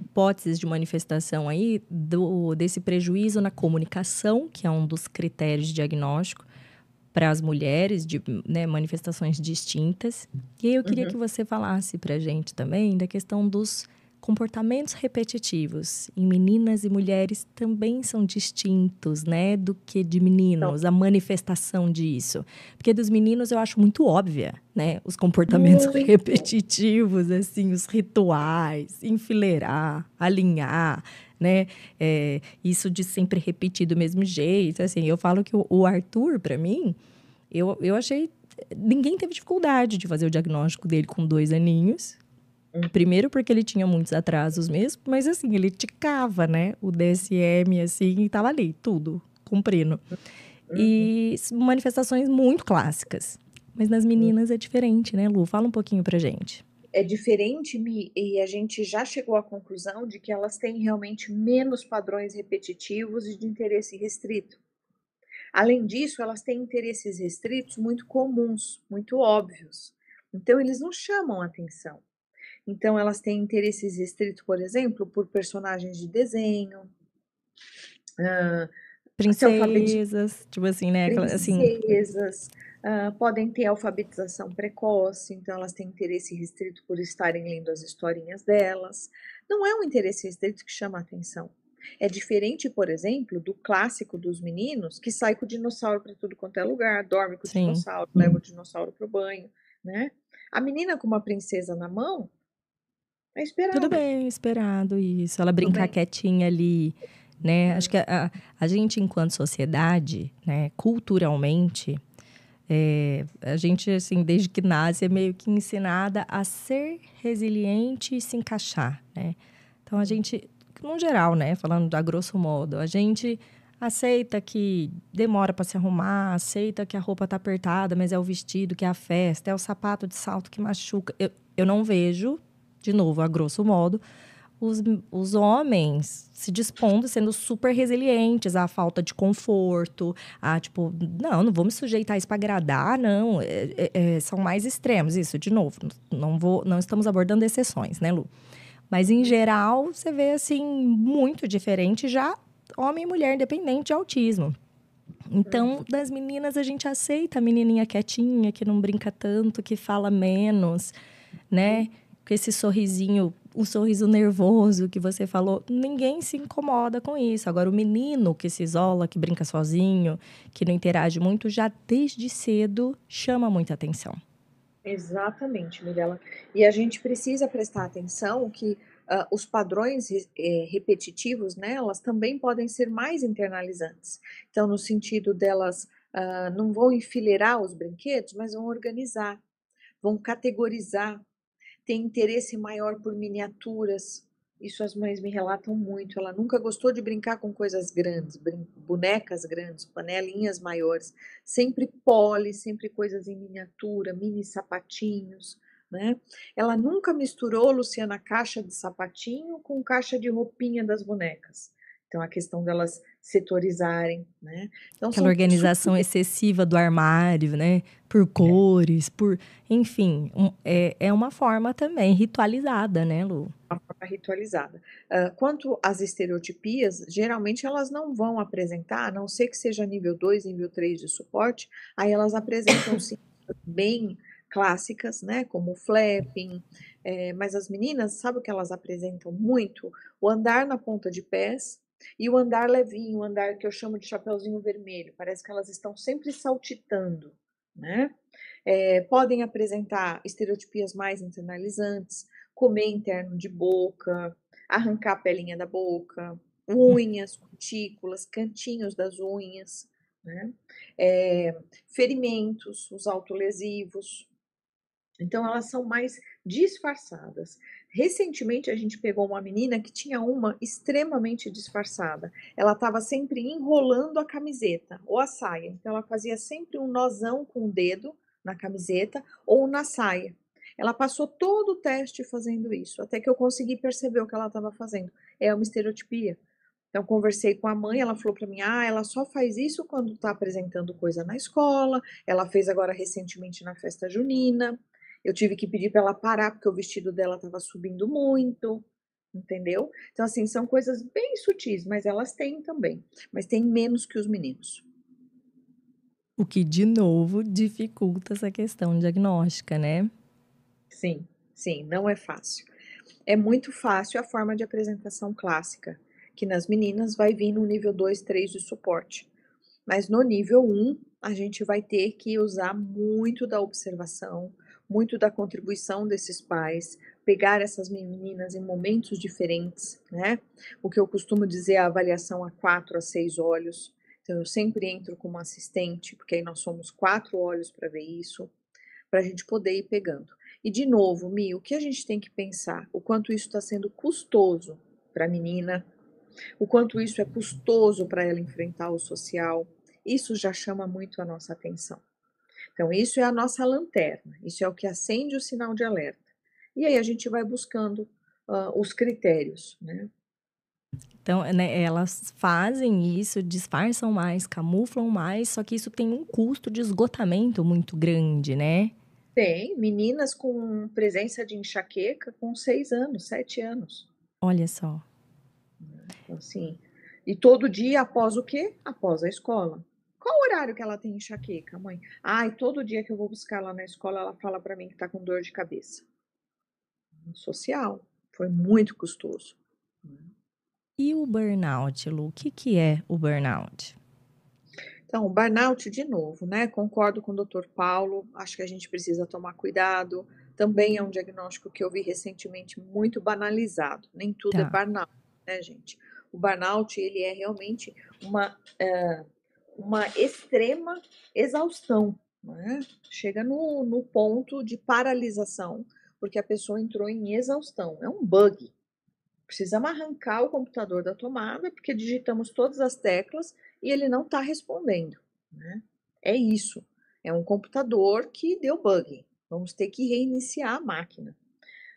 hipóteses de manifestação aí do, desse prejuízo na comunicação, que é um dos critérios de diagnóstico para as mulheres, de né, manifestações distintas. E aí eu queria uhum. que você falasse para a gente também da questão dos comportamentos repetitivos em meninas e mulheres também são distintos, né, do que de meninos, a manifestação disso. Porque dos meninos eu acho muito óbvia, né, os comportamentos muito. repetitivos, assim, os rituais, enfileirar, alinhar, né, é, isso de sempre repetir do mesmo jeito, assim, eu falo que o, o Arthur, para mim, eu, eu achei ninguém teve dificuldade de fazer o diagnóstico dele com dois aninhos, Primeiro porque ele tinha muitos atrasos mesmo, mas assim, ele ticava, né? O DSM, assim, e tava ali, tudo, cumprindo. Uhum. E manifestações muito clássicas. Mas nas meninas é diferente, né, Lu? Fala um pouquinho pra gente. É diferente, Mi, e a gente já chegou à conclusão de que elas têm realmente menos padrões repetitivos e de interesse restrito. Além disso, elas têm interesses restritos muito comuns, muito óbvios. Então, eles não chamam atenção. Então, elas têm interesses restritos, por exemplo, por personagens de desenho. Uh, princesas, tipo assim, né? Princesas, Uh, podem ter alfabetização precoce, então elas têm interesse restrito por estarem lendo as historinhas delas. Não é um interesse restrito que chama a atenção. É diferente, por exemplo, do clássico dos meninos que sai com o dinossauro para tudo quanto é lugar, dorme com o Sim. dinossauro, leva o dinossauro para o banho, né? A menina com uma princesa na mão é esperado. Tudo bem, esperado isso. Ela brincar quietinha ali, né? Acho que a, a gente, enquanto sociedade, né, culturalmente, é, a gente, assim, desde que nasce, é meio que ensinada a ser resiliente e se encaixar, né? Então, a gente, no geral, né, falando a grosso modo, a gente aceita que demora para se arrumar, aceita que a roupa tá apertada, mas é o vestido que é a festa, é o sapato de salto que machuca. Eu, eu não vejo, de novo, a grosso modo, os, os homens se dispondo, sendo super resilientes à falta de conforto, a tipo, não, não vou me sujeitar a isso para agradar, não. É, é, é, são mais extremos, isso, de novo. Não, vou, não estamos abordando exceções, né, Lu? Mas, em geral, você vê, assim, muito diferente já homem e mulher independente de autismo. Então, das meninas, a gente aceita a menininha quietinha, que não brinca tanto, que fala menos, né? Com esse sorrisinho o sorriso nervoso que você falou, ninguém se incomoda com isso. Agora, o menino que se isola, que brinca sozinho, que não interage muito, já desde cedo chama muita atenção. Exatamente, Mirella. E a gente precisa prestar atenção que uh, os padrões eh, repetitivos nelas também podem ser mais internalizantes. Então, no sentido delas uh, não vão enfileirar os brinquedos, mas vão organizar, vão categorizar tem interesse maior por miniaturas. Isso as mães me relatam muito. Ela nunca gostou de brincar com coisas grandes, bonecas grandes, panelinhas maiores. Sempre pole, sempre coisas em miniatura, mini sapatinhos. Né? Ela nunca misturou, Luciana, caixa de sapatinho com caixa de roupinha das bonecas. Então, a questão delas setorizarem, né? Então, Aquela organização super... excessiva do armário, né? Por é. cores, é. por... Enfim, um, é, é uma forma também ritualizada, né, Lu? Uma forma ritualizada. Uh, quanto às estereotipias, geralmente elas não vão apresentar, a não ser que seja nível 2, nível 3 de suporte, aí elas apresentam sim bem clássicas, né, como o flapping, é, mas as meninas, sabe o que elas apresentam muito? O andar na ponta de pés, e o andar levinho, o andar que eu chamo de chapeuzinho vermelho, parece que elas estão sempre saltitando, né? É, podem apresentar estereotipias mais internalizantes, comer interno de boca, arrancar a pelinha da boca, unhas, cutículas, cantinhos das unhas, né? É, ferimentos, os autolesivos. Então, elas são mais disfarçadas. Recentemente a gente pegou uma menina que tinha uma extremamente disfarçada. Ela estava sempre enrolando a camiseta ou a saia. Então ela fazia sempre um nozão com o dedo na camiseta ou na saia. Ela passou todo o teste fazendo isso, até que eu consegui perceber o que ela estava fazendo. É uma estereotipia. Então, conversei com a mãe, ela falou para mim: ah, ela só faz isso quando está apresentando coisa na escola. Ela fez agora recentemente na festa junina. Eu tive que pedir para ela parar porque o vestido dela estava subindo muito, entendeu? Então, assim, são coisas bem sutis, mas elas têm também, mas tem menos que os meninos. O que, de novo, dificulta essa questão diagnóstica, né? Sim, sim, não é fácil. É muito fácil a forma de apresentação clássica, que nas meninas vai vir no nível 2, 3 de suporte. Mas no nível 1, a gente vai ter que usar muito da observação, muito da contribuição desses pais, pegar essas meninas em momentos diferentes, né? O que eu costumo dizer a avaliação a quatro a seis olhos. Então, eu sempre entro como assistente, porque aí nós somos quatro olhos para ver isso, para a gente poder ir pegando. E, de novo, Mi, o que a gente tem que pensar? O quanto isso está sendo custoso para a menina, o quanto isso é custoso para ela enfrentar o social. Isso já chama muito a nossa atenção. Então, isso é a nossa lanterna, isso é o que acende o sinal de alerta. E aí a gente vai buscando uh, os critérios, né? Então, né, elas fazem isso, disfarçam mais, camuflam mais, só que isso tem um custo de esgotamento muito grande, né? Tem, meninas com presença de enxaqueca com seis anos, sete anos. Olha só. Então, assim, e todo dia após o quê? Após a escola Qual horário que ela tem enxaqueca, mãe? Ai, todo dia que eu vou buscar lá na escola, ela fala para mim que tá com dor de cabeça. Social. Foi muito custoso. E o burnout, Lu? O que, que é o burnout? Então, o burnout, de novo, né? Concordo com o doutor Paulo, acho que a gente precisa tomar cuidado. Também é um diagnóstico que eu vi recentemente muito banalizado. Nem tudo é tá. é burnout, né, gente? O burnout, ele é realmente uma, é, uma extrema exaustão, né? Chega no, no ponto de paralisação, porque a pessoa entrou em exaustão. É um bug. Precisamos arrancar o computador da tomada, porque digitamos todas as teclas e ele não está respondendo. Né? É isso. É um computador que deu bug. Vamos ter que reiniciar a máquina.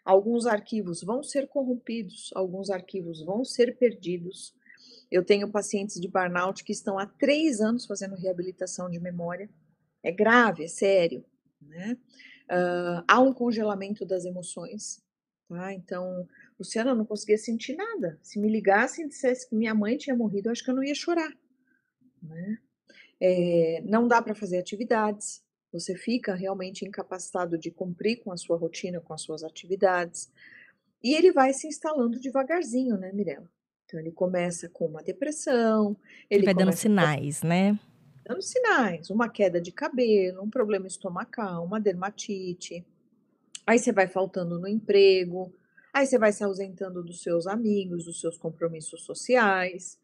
Alguns arquivos vão ser corrompidos, alguns arquivos vão ser perdidos. Eu tenho pacientes de burnout que estão há três anos fazendo reabilitação de memória. É grave, é sério. Né? Uh, há um congelamento das emoções. Tá? Então, Luciana, eu não conseguia sentir nada. Se me ligassem e dissesse que minha mãe tinha morrido, eu acho que eu não ia chorar. Né? É, não dá para fazer atividades, você fica realmente incapacitado de cumprir com a sua rotina, com as suas atividades. E ele vai se instalando devagarzinho, né, Mirella? Então ele começa com uma depressão, ele, vai dando sinais, com... né? Dando sinais, uma queda de cabelo, um problema estomacal, uma dermatite. Aí você vai faltando no emprego, aí você vai se ausentando dos seus amigos, dos seus compromissos sociais.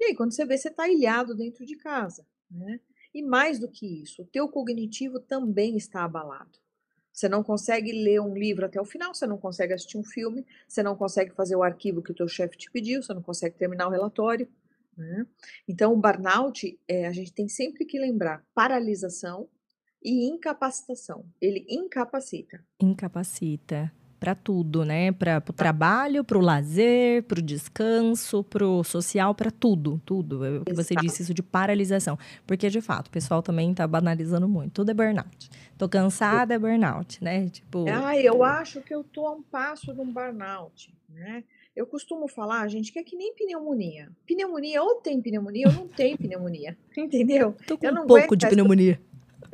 E aí, quando você vê, você está ilhado dentro de casa, né? E mais do que isso, o teu cognitivo também está abalado. Você não consegue ler um livro até o final, você não consegue assistir um filme, você não consegue fazer o arquivo que o teu chefe te pediu, você não consegue terminar o relatório. Né? Então, o burnout, é, a gente tem sempre que lembrar paralisação e incapacitação. Ele incapacita. Incapacita para tudo, né? Para o tá. trabalho, para o lazer, para o descanso, para o social, para tudo, tudo. É o que você disse isso de paralisação, porque de fato o pessoal também está banalizando muito. Tudo é burnout. Tô cansada é burnout, né? Tipo. Ah, eu acho que eu tô a um passo de um burnout, né? Eu costumo falar, gente, que é que nem pneumonia. Pneumonia ou tem pneumonia ou não tem pneumonia, entendeu? Tô com um pouco de pneumonia.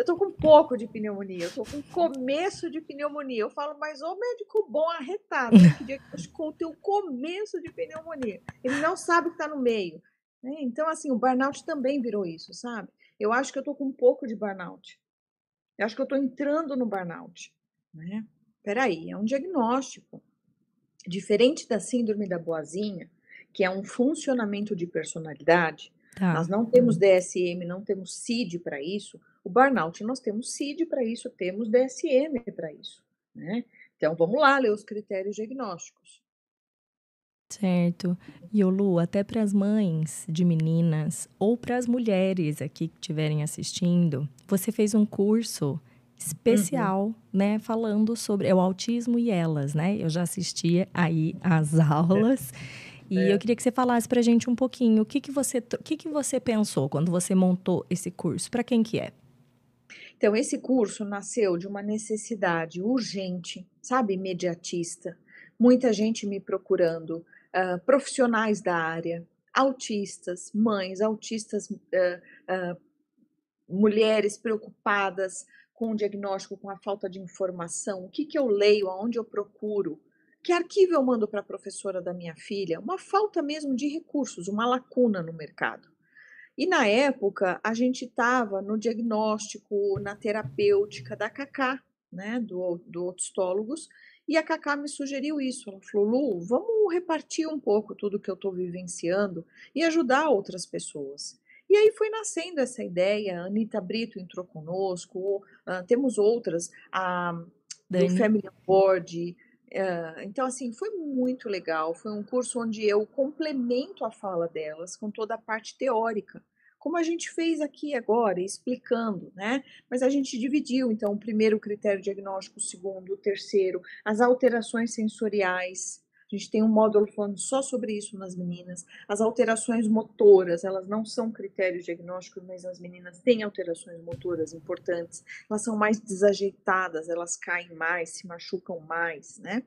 Eu tô com um pouco de pneumonia, eu tô com começo de pneumonia. Eu falo, mas ô médico bom arretado, né, que diagnosticou o teu começo de pneumonia. Ele não sabe que tá no meio. Né? Então, assim, o burnout também virou isso, sabe? Eu acho que eu tô com um pouco de burnout. Eu acho que eu tô entrando no burnout. Né? Peraí, é um diagnóstico. Diferente da síndrome da boazinha, que é um funcionamento de personalidade, tá. nós não temos DSM, não temos CID para isso. O burnout, nós temos CID para isso, temos DSM para isso. Né? Então, vamos lá ler os critérios diagnósticos. Certo. E o Lu, até para as mães de meninas ou para as mulheres aqui que estiverem assistindo, você fez um curso especial, uhum. né, falando sobre é o autismo e elas, né? Eu já assistia aí às aulas. É. E é. eu queria que você falasse para a gente um pouquinho o que, que você o que, que você pensou quando você montou esse curso, para quem que é? Então, esse curso nasceu de uma necessidade urgente, sabe, imediatista. Muita gente me procurando, uh, profissionais da área, autistas, mães, autistas, uh, uh, mulheres preocupadas com o diagnóstico, com a falta de informação. O que, que eu leio, aonde eu procuro? Que arquivo eu mando para a professora da minha filha? Uma falta mesmo de recursos, uma lacuna no mercado. E na época, a gente estava no diagnóstico, na terapêutica da Cacá, né, do, do Otistólogos, e a Cacá me sugeriu isso. Ela falou: Lu, vamos repartir um pouco tudo que eu estou vivenciando e ajudar outras pessoas. E aí foi nascendo essa ideia. A Anitta Brito entrou conosco, uh, temos outras, a do Family Board. Então, assim, foi muito legal. Foi um curso onde eu complemento a fala delas com toda a parte teórica como a gente fez aqui agora, explicando, né? Mas a gente dividiu, então, o primeiro critério diagnóstico, o segundo, o terceiro, as alterações sensoriais. A gente tem um módulo falando só sobre isso nas meninas. As alterações motoras, elas não são critérios diagnósticos, mas as meninas têm alterações motoras importantes. Elas são mais desajeitadas, elas caem mais, se machucam mais, né?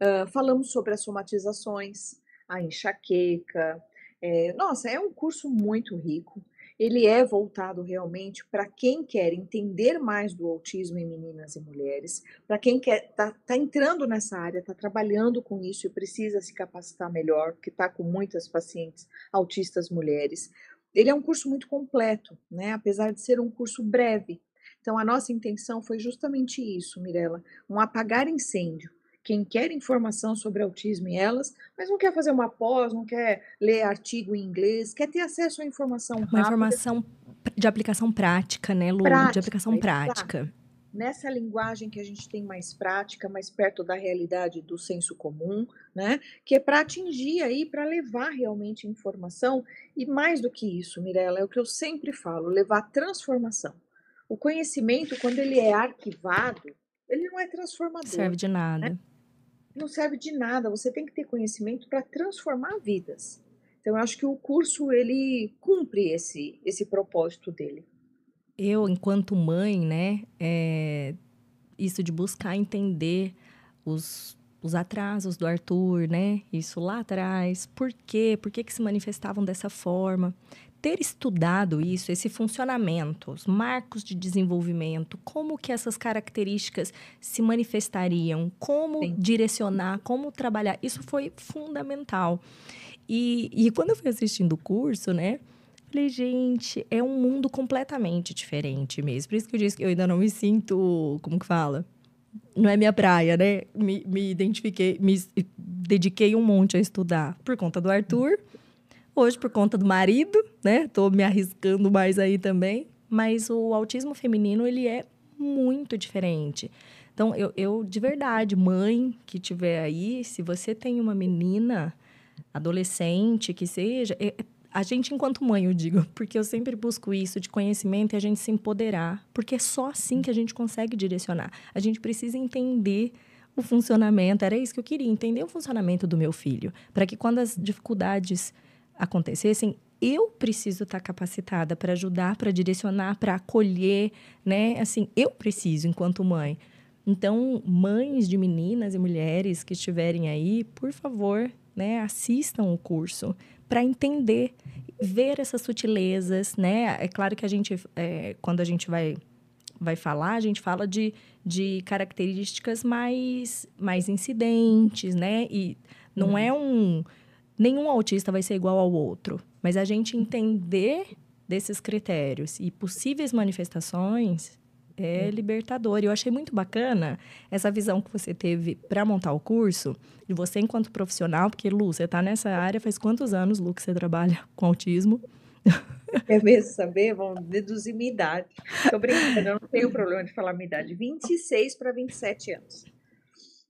Uh, falamos sobre as somatizações, a enxaqueca. É, nossa, é um curso muito rico. Ele é voltado realmente para quem quer entender mais do autismo em meninas e mulheres, para quem quer tá, tá, entrando nessa área, está trabalhando com isso e precisa se capacitar melhor, porque está com muitas pacientes autistas mulheres. Ele é um curso muito completo, né? Apesar de ser um curso breve. Então a nossa intenção foi justamente isso, Mirella, um apagar incêndio quem quer informação sobre autismo e elas, mas não quer fazer uma pós, não quer ler artigo em inglês, quer ter acesso à informação uma rápida. informação de aplicação prática, né, Lu? Prática, de aplicação prática. Nessa linguagem que a gente tem mais prática, mais perto da realidade do senso comum, né? Que é para atingir aí, para levar realmente informação. E mais do que isso, Mirella, é o que eu sempre falo: levar transformação. O conhecimento, quando ele é arquivado, ele não é transformador. Serve de nada. Né? Não serve de nada. Você tem que ter conhecimento para transformar vidas. Então, eu acho que o curso ele cumpre esse esse propósito dele. Eu, enquanto mãe, né, é, isso de buscar entender os, os atrasos do Arthur, né? Isso lá atrás. Por quê? Por que, que se manifestavam dessa forma? Ter estudado isso, esse funcionamento, os marcos de desenvolvimento, como que essas características se manifestariam, como Sim. direcionar, como trabalhar, isso foi fundamental. E, e quando eu fui assistindo o curso, né, falei, gente, é um mundo completamente diferente mesmo. Por isso que eu disse que eu ainda não me sinto, como que fala? Não é minha praia, né? Me, me identifiquei, me dediquei um monte a estudar por conta do Arthur Hoje, por conta do marido, né? Tô me arriscando mais aí também. Mas o autismo feminino, ele é muito diferente. Então, eu, eu de verdade, mãe que tiver aí, se você tem uma menina, adolescente, que seja, é, é, a gente, enquanto mãe, eu digo, porque eu sempre busco isso de conhecimento e a gente se empoderar, porque é só assim que a gente consegue direcionar. A gente precisa entender o funcionamento, era isso que eu queria, entender o funcionamento do meu filho, para que quando as dificuldades acontecessem, eu preciso estar capacitada para ajudar, para direcionar, para acolher, né? Assim, eu preciso enquanto mãe. Então, mães de meninas e mulheres que estiverem aí, por favor, né, assistam o curso para entender, ver essas sutilezas, né? É claro que a gente, é, quando a gente vai vai falar, a gente fala de, de características mais, mais incidentes, né? E não uhum. é um nenhum autista vai ser igual ao outro, mas a gente entender desses critérios e possíveis manifestações é hum. libertador. E eu achei muito bacana essa visão que você teve para montar o curso, de você enquanto profissional, porque, Lu, você está nessa área faz quantos anos, Lu, que você trabalha com autismo? É mesmo saber? Vamos deduzir minha idade. Estou brincando, eu não tenho problema de falar minha idade. 26 para 27 anos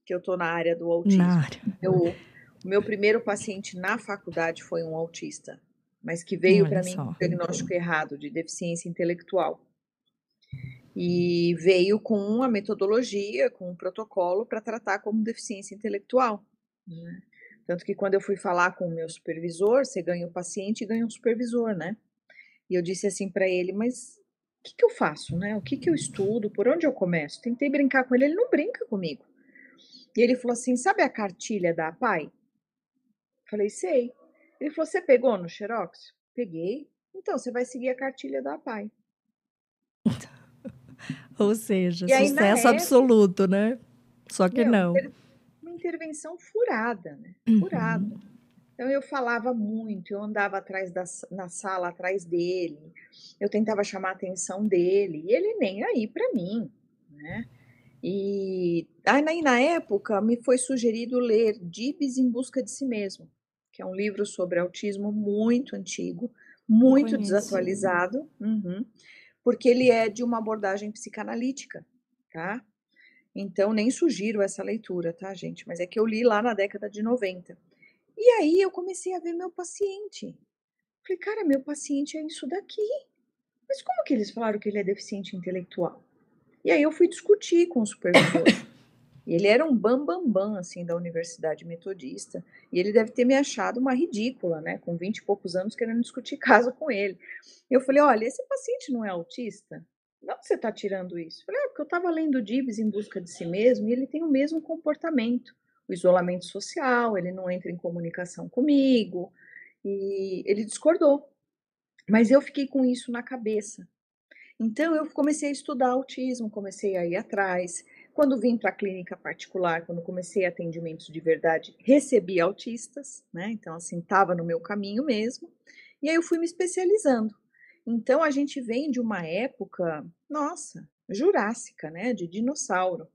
que eu estou na área do autismo. Na área. Eu meu primeiro paciente na faculdade foi um autista, mas que veio para mim com um diagnóstico errado de deficiência intelectual. E veio com uma metodologia, com um protocolo para tratar como deficiência intelectual. Né? Tanto que quando eu fui falar com o meu supervisor, você ganha o paciente e ganha um supervisor, né? E eu disse assim para ele, mas o que, que, eu faço, né? O que, que eu estudo? Por onde eu começo? Tentei brincar com ele, ele não brinca comigo. E ele falou assim: sabe a cartilha da APAI? Falei, sei. Ele falou, você pegou no Xerox? Peguei. Então, você vai seguir a cartilha da PAI. Ou seja, e sucesso aí, absoluto, né? Só que meu, não. Uma intervenção furada, né? Furada. Uhum. Então eu falava muito, eu andava atrás da, na sala atrás dele, eu tentava chamar a atenção dele, e ele nem aí para mim, né? E aí na época me foi sugerido ler Dibs em busca de si mesmo que é um livro sobre autismo muito antigo, muito desatualizado, uhum, porque ele é de uma abordagem psicanalítica, tá? Então, nem sugiro essa leitura, tá, gente? Mas é que eu li lá na década de 90. E aí eu comecei a ver meu paciente. Falei, cara, meu paciente é isso daqui. Mas como que eles falaram que ele é deficiente intelectual? E aí eu fui discutir com o supervisor. E ele era um bambambam, bam, bam, assim, da Universidade Metodista. E ele deve ter me achado uma ridícula, né? Com 20 e poucos anos, querendo discutir caso com ele. Eu falei, olha, esse paciente não é autista? Não você está tirando isso? Eu falei, é, porque eu estava lendo Dibs em busca de si mesmo e ele tem o mesmo comportamento. O isolamento social, ele não entra em comunicação comigo. E ele discordou. Mas eu fiquei com isso na cabeça. Então eu comecei a estudar autismo, comecei a ir atrás. Quando vim para a clínica particular, quando comecei atendimentos de verdade, recebi autistas, né? Então assim, estava no meu caminho mesmo. E aí eu fui me especializando. Então a gente vem de uma época, nossa, jurássica, né, de dinossauro.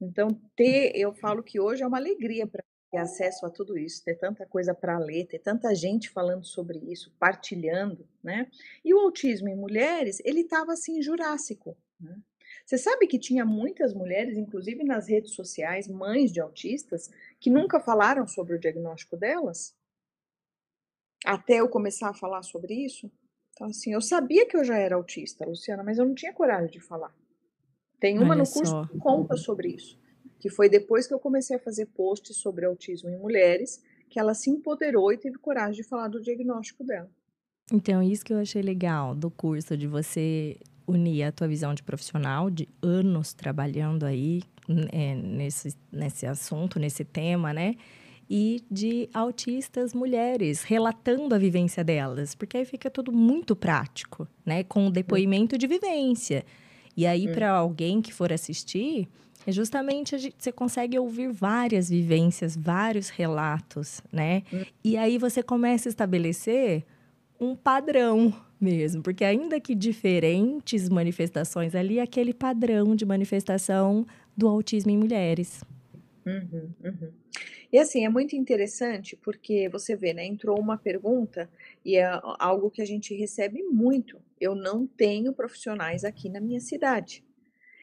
Então ter, eu falo que hoje é uma alegria para ter acesso a tudo isso, ter tanta coisa para ler, ter tanta gente falando sobre isso, partilhando, né? E o autismo em mulheres, ele estava assim jurássico. Né? Você sabe que tinha muitas mulheres, inclusive nas redes sociais, mães de autistas, que nunca falaram sobre o diagnóstico delas? Até eu começar a falar sobre isso? Então, assim, eu sabia que eu já era autista, Luciana, mas eu não tinha coragem de falar. Tem uma Olha no curso só. que conta sobre isso que foi depois que eu comecei a fazer posts sobre autismo em mulheres, que ela se empoderou e teve coragem de falar do diagnóstico dela. Então, isso que eu achei legal do curso, de você unir a tua visão de profissional, de anos trabalhando aí é, nesse, nesse assunto, nesse tema, né? E de autistas mulheres, relatando a vivência delas, porque aí fica tudo muito prático, né? Com depoimento de vivência. E aí, hum. para alguém que for assistir, é justamente a gente, você consegue ouvir várias vivências, vários relatos, né? Hum. E aí você começa a estabelecer um padrão mesmo, porque ainda que diferentes manifestações ali, é aquele padrão de manifestação do autismo em mulheres. Uhum, uhum. E assim, é muito interessante porque você vê, né? Entrou uma pergunta e é algo que a gente recebe muito. Eu não tenho profissionais aqui na minha cidade.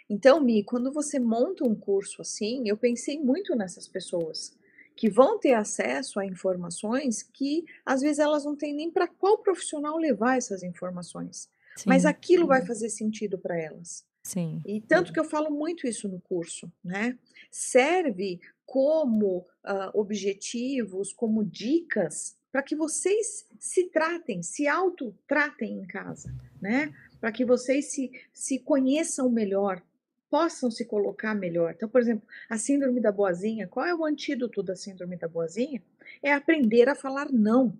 Então, Mi, quando você monta um curso assim, eu pensei muito nessas pessoas que vão ter acesso a informações que às vezes elas não têm nem para qual profissional levar essas informações. Sim, Mas aquilo sim. vai fazer sentido para elas. Sim. E tanto que eu falo muito isso no curso, né? Serve como uh, objetivos, como dicas para que vocês se tratem, se autotratem em casa, né? Para que vocês se, se conheçam melhor, possam se colocar melhor. Então, por exemplo, a síndrome da boazinha, qual é o antídoto da síndrome da boazinha? É aprender a falar não,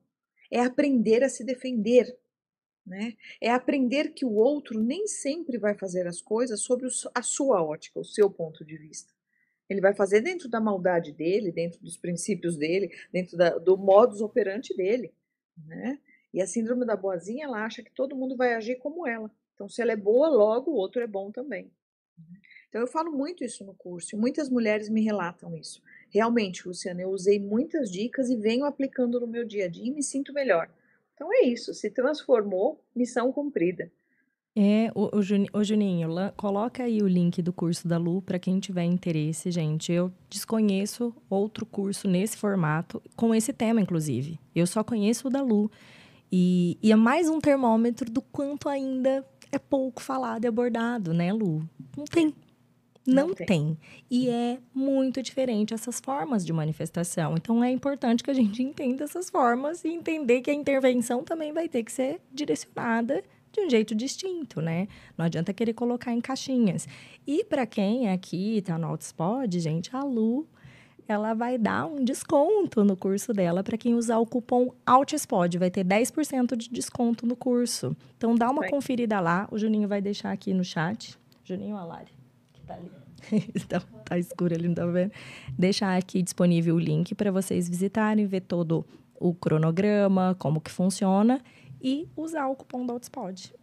é aprender a se defender, né? É aprender que o outro nem sempre vai fazer as coisas sobre a sua ótica, o seu ponto de vista. Ele vai fazer dentro da maldade dele, dentro dos princípios dele, dentro da, do modus operandi dele, né? E a síndrome da boazinha, ela acha que todo mundo vai agir como ela. Então, se ela é boa, logo o outro é bom também. Então, eu falo muito isso no curso e muitas mulheres me relatam isso. Realmente, Luciana, eu usei muitas dicas e venho aplicando no meu dia a dia e me sinto melhor. Então, é isso. Se transformou, missão cumprida. É, o, o, Juninho, coloca aí o link do curso da Lu para quem tiver interesse, gente. Eu desconheço outro curso nesse formato, com esse tema, inclusive. Eu só conheço o da Lu. E, e é mais um termômetro do quanto ainda é pouco falado e abordado, né, Lu? Não tem não, tem. tem. E é muito diferente essas formas de manifestação. Então é importante que a gente entenda essas formas e entender que a intervenção também vai ter que ser direcionada de um jeito distinto, né? Não adianta querer colocar em caixinhas. E para quem aqui está no Outspod, gente, a Lu ela vai dar um desconto no curso dela para quem usar o cupom OUTSPOD. Vai ter 10% de desconto no curso. Então, dá uma conferida lá. O Juninho vai deixar aqui no chat. Juninho Alari tá ali. então, tá escuro ali, não tá vendo? Deixar aqui disponível o link para vocês visitarem, ver todo o cronograma, como que funciona e usar o cupom da Outspod.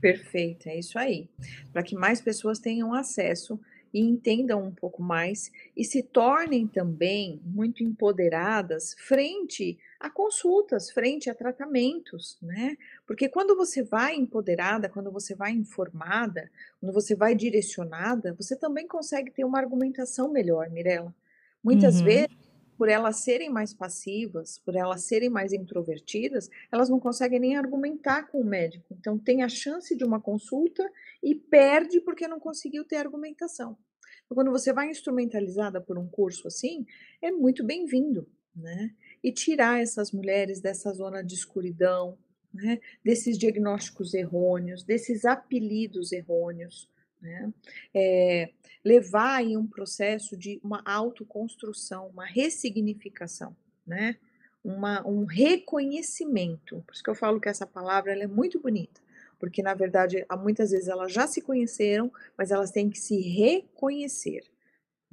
Perfeito, é isso aí. Para que mais pessoas tenham acesso e entendam um pouco mais e se tornem também muito empoderadas frente a consultas, frente a tratamentos, né? Porque quando você vai empoderada, quando você vai informada, quando você vai direcionada, você também consegue ter uma argumentação melhor, Mirella. Muitas uhum. vezes, por elas serem mais passivas, por elas serem mais introvertidas, elas não conseguem nem argumentar com o médico. Então, tem a chance de uma consulta e perde porque não conseguiu ter argumentação. Então, quando você vai instrumentalizada por um curso assim, é muito bem-vindo, né? E tirar essas mulheres dessa zona de escuridão, né? desses diagnósticos errôneos, desses apelidos errôneos, né? É, levar em um processo de uma autoconstrução, uma ressignificação, né? uma, um reconhecimento. Por isso que eu falo que essa palavra é muito bonita, porque na verdade, muitas vezes elas já se conheceram, mas elas têm que se reconhecer.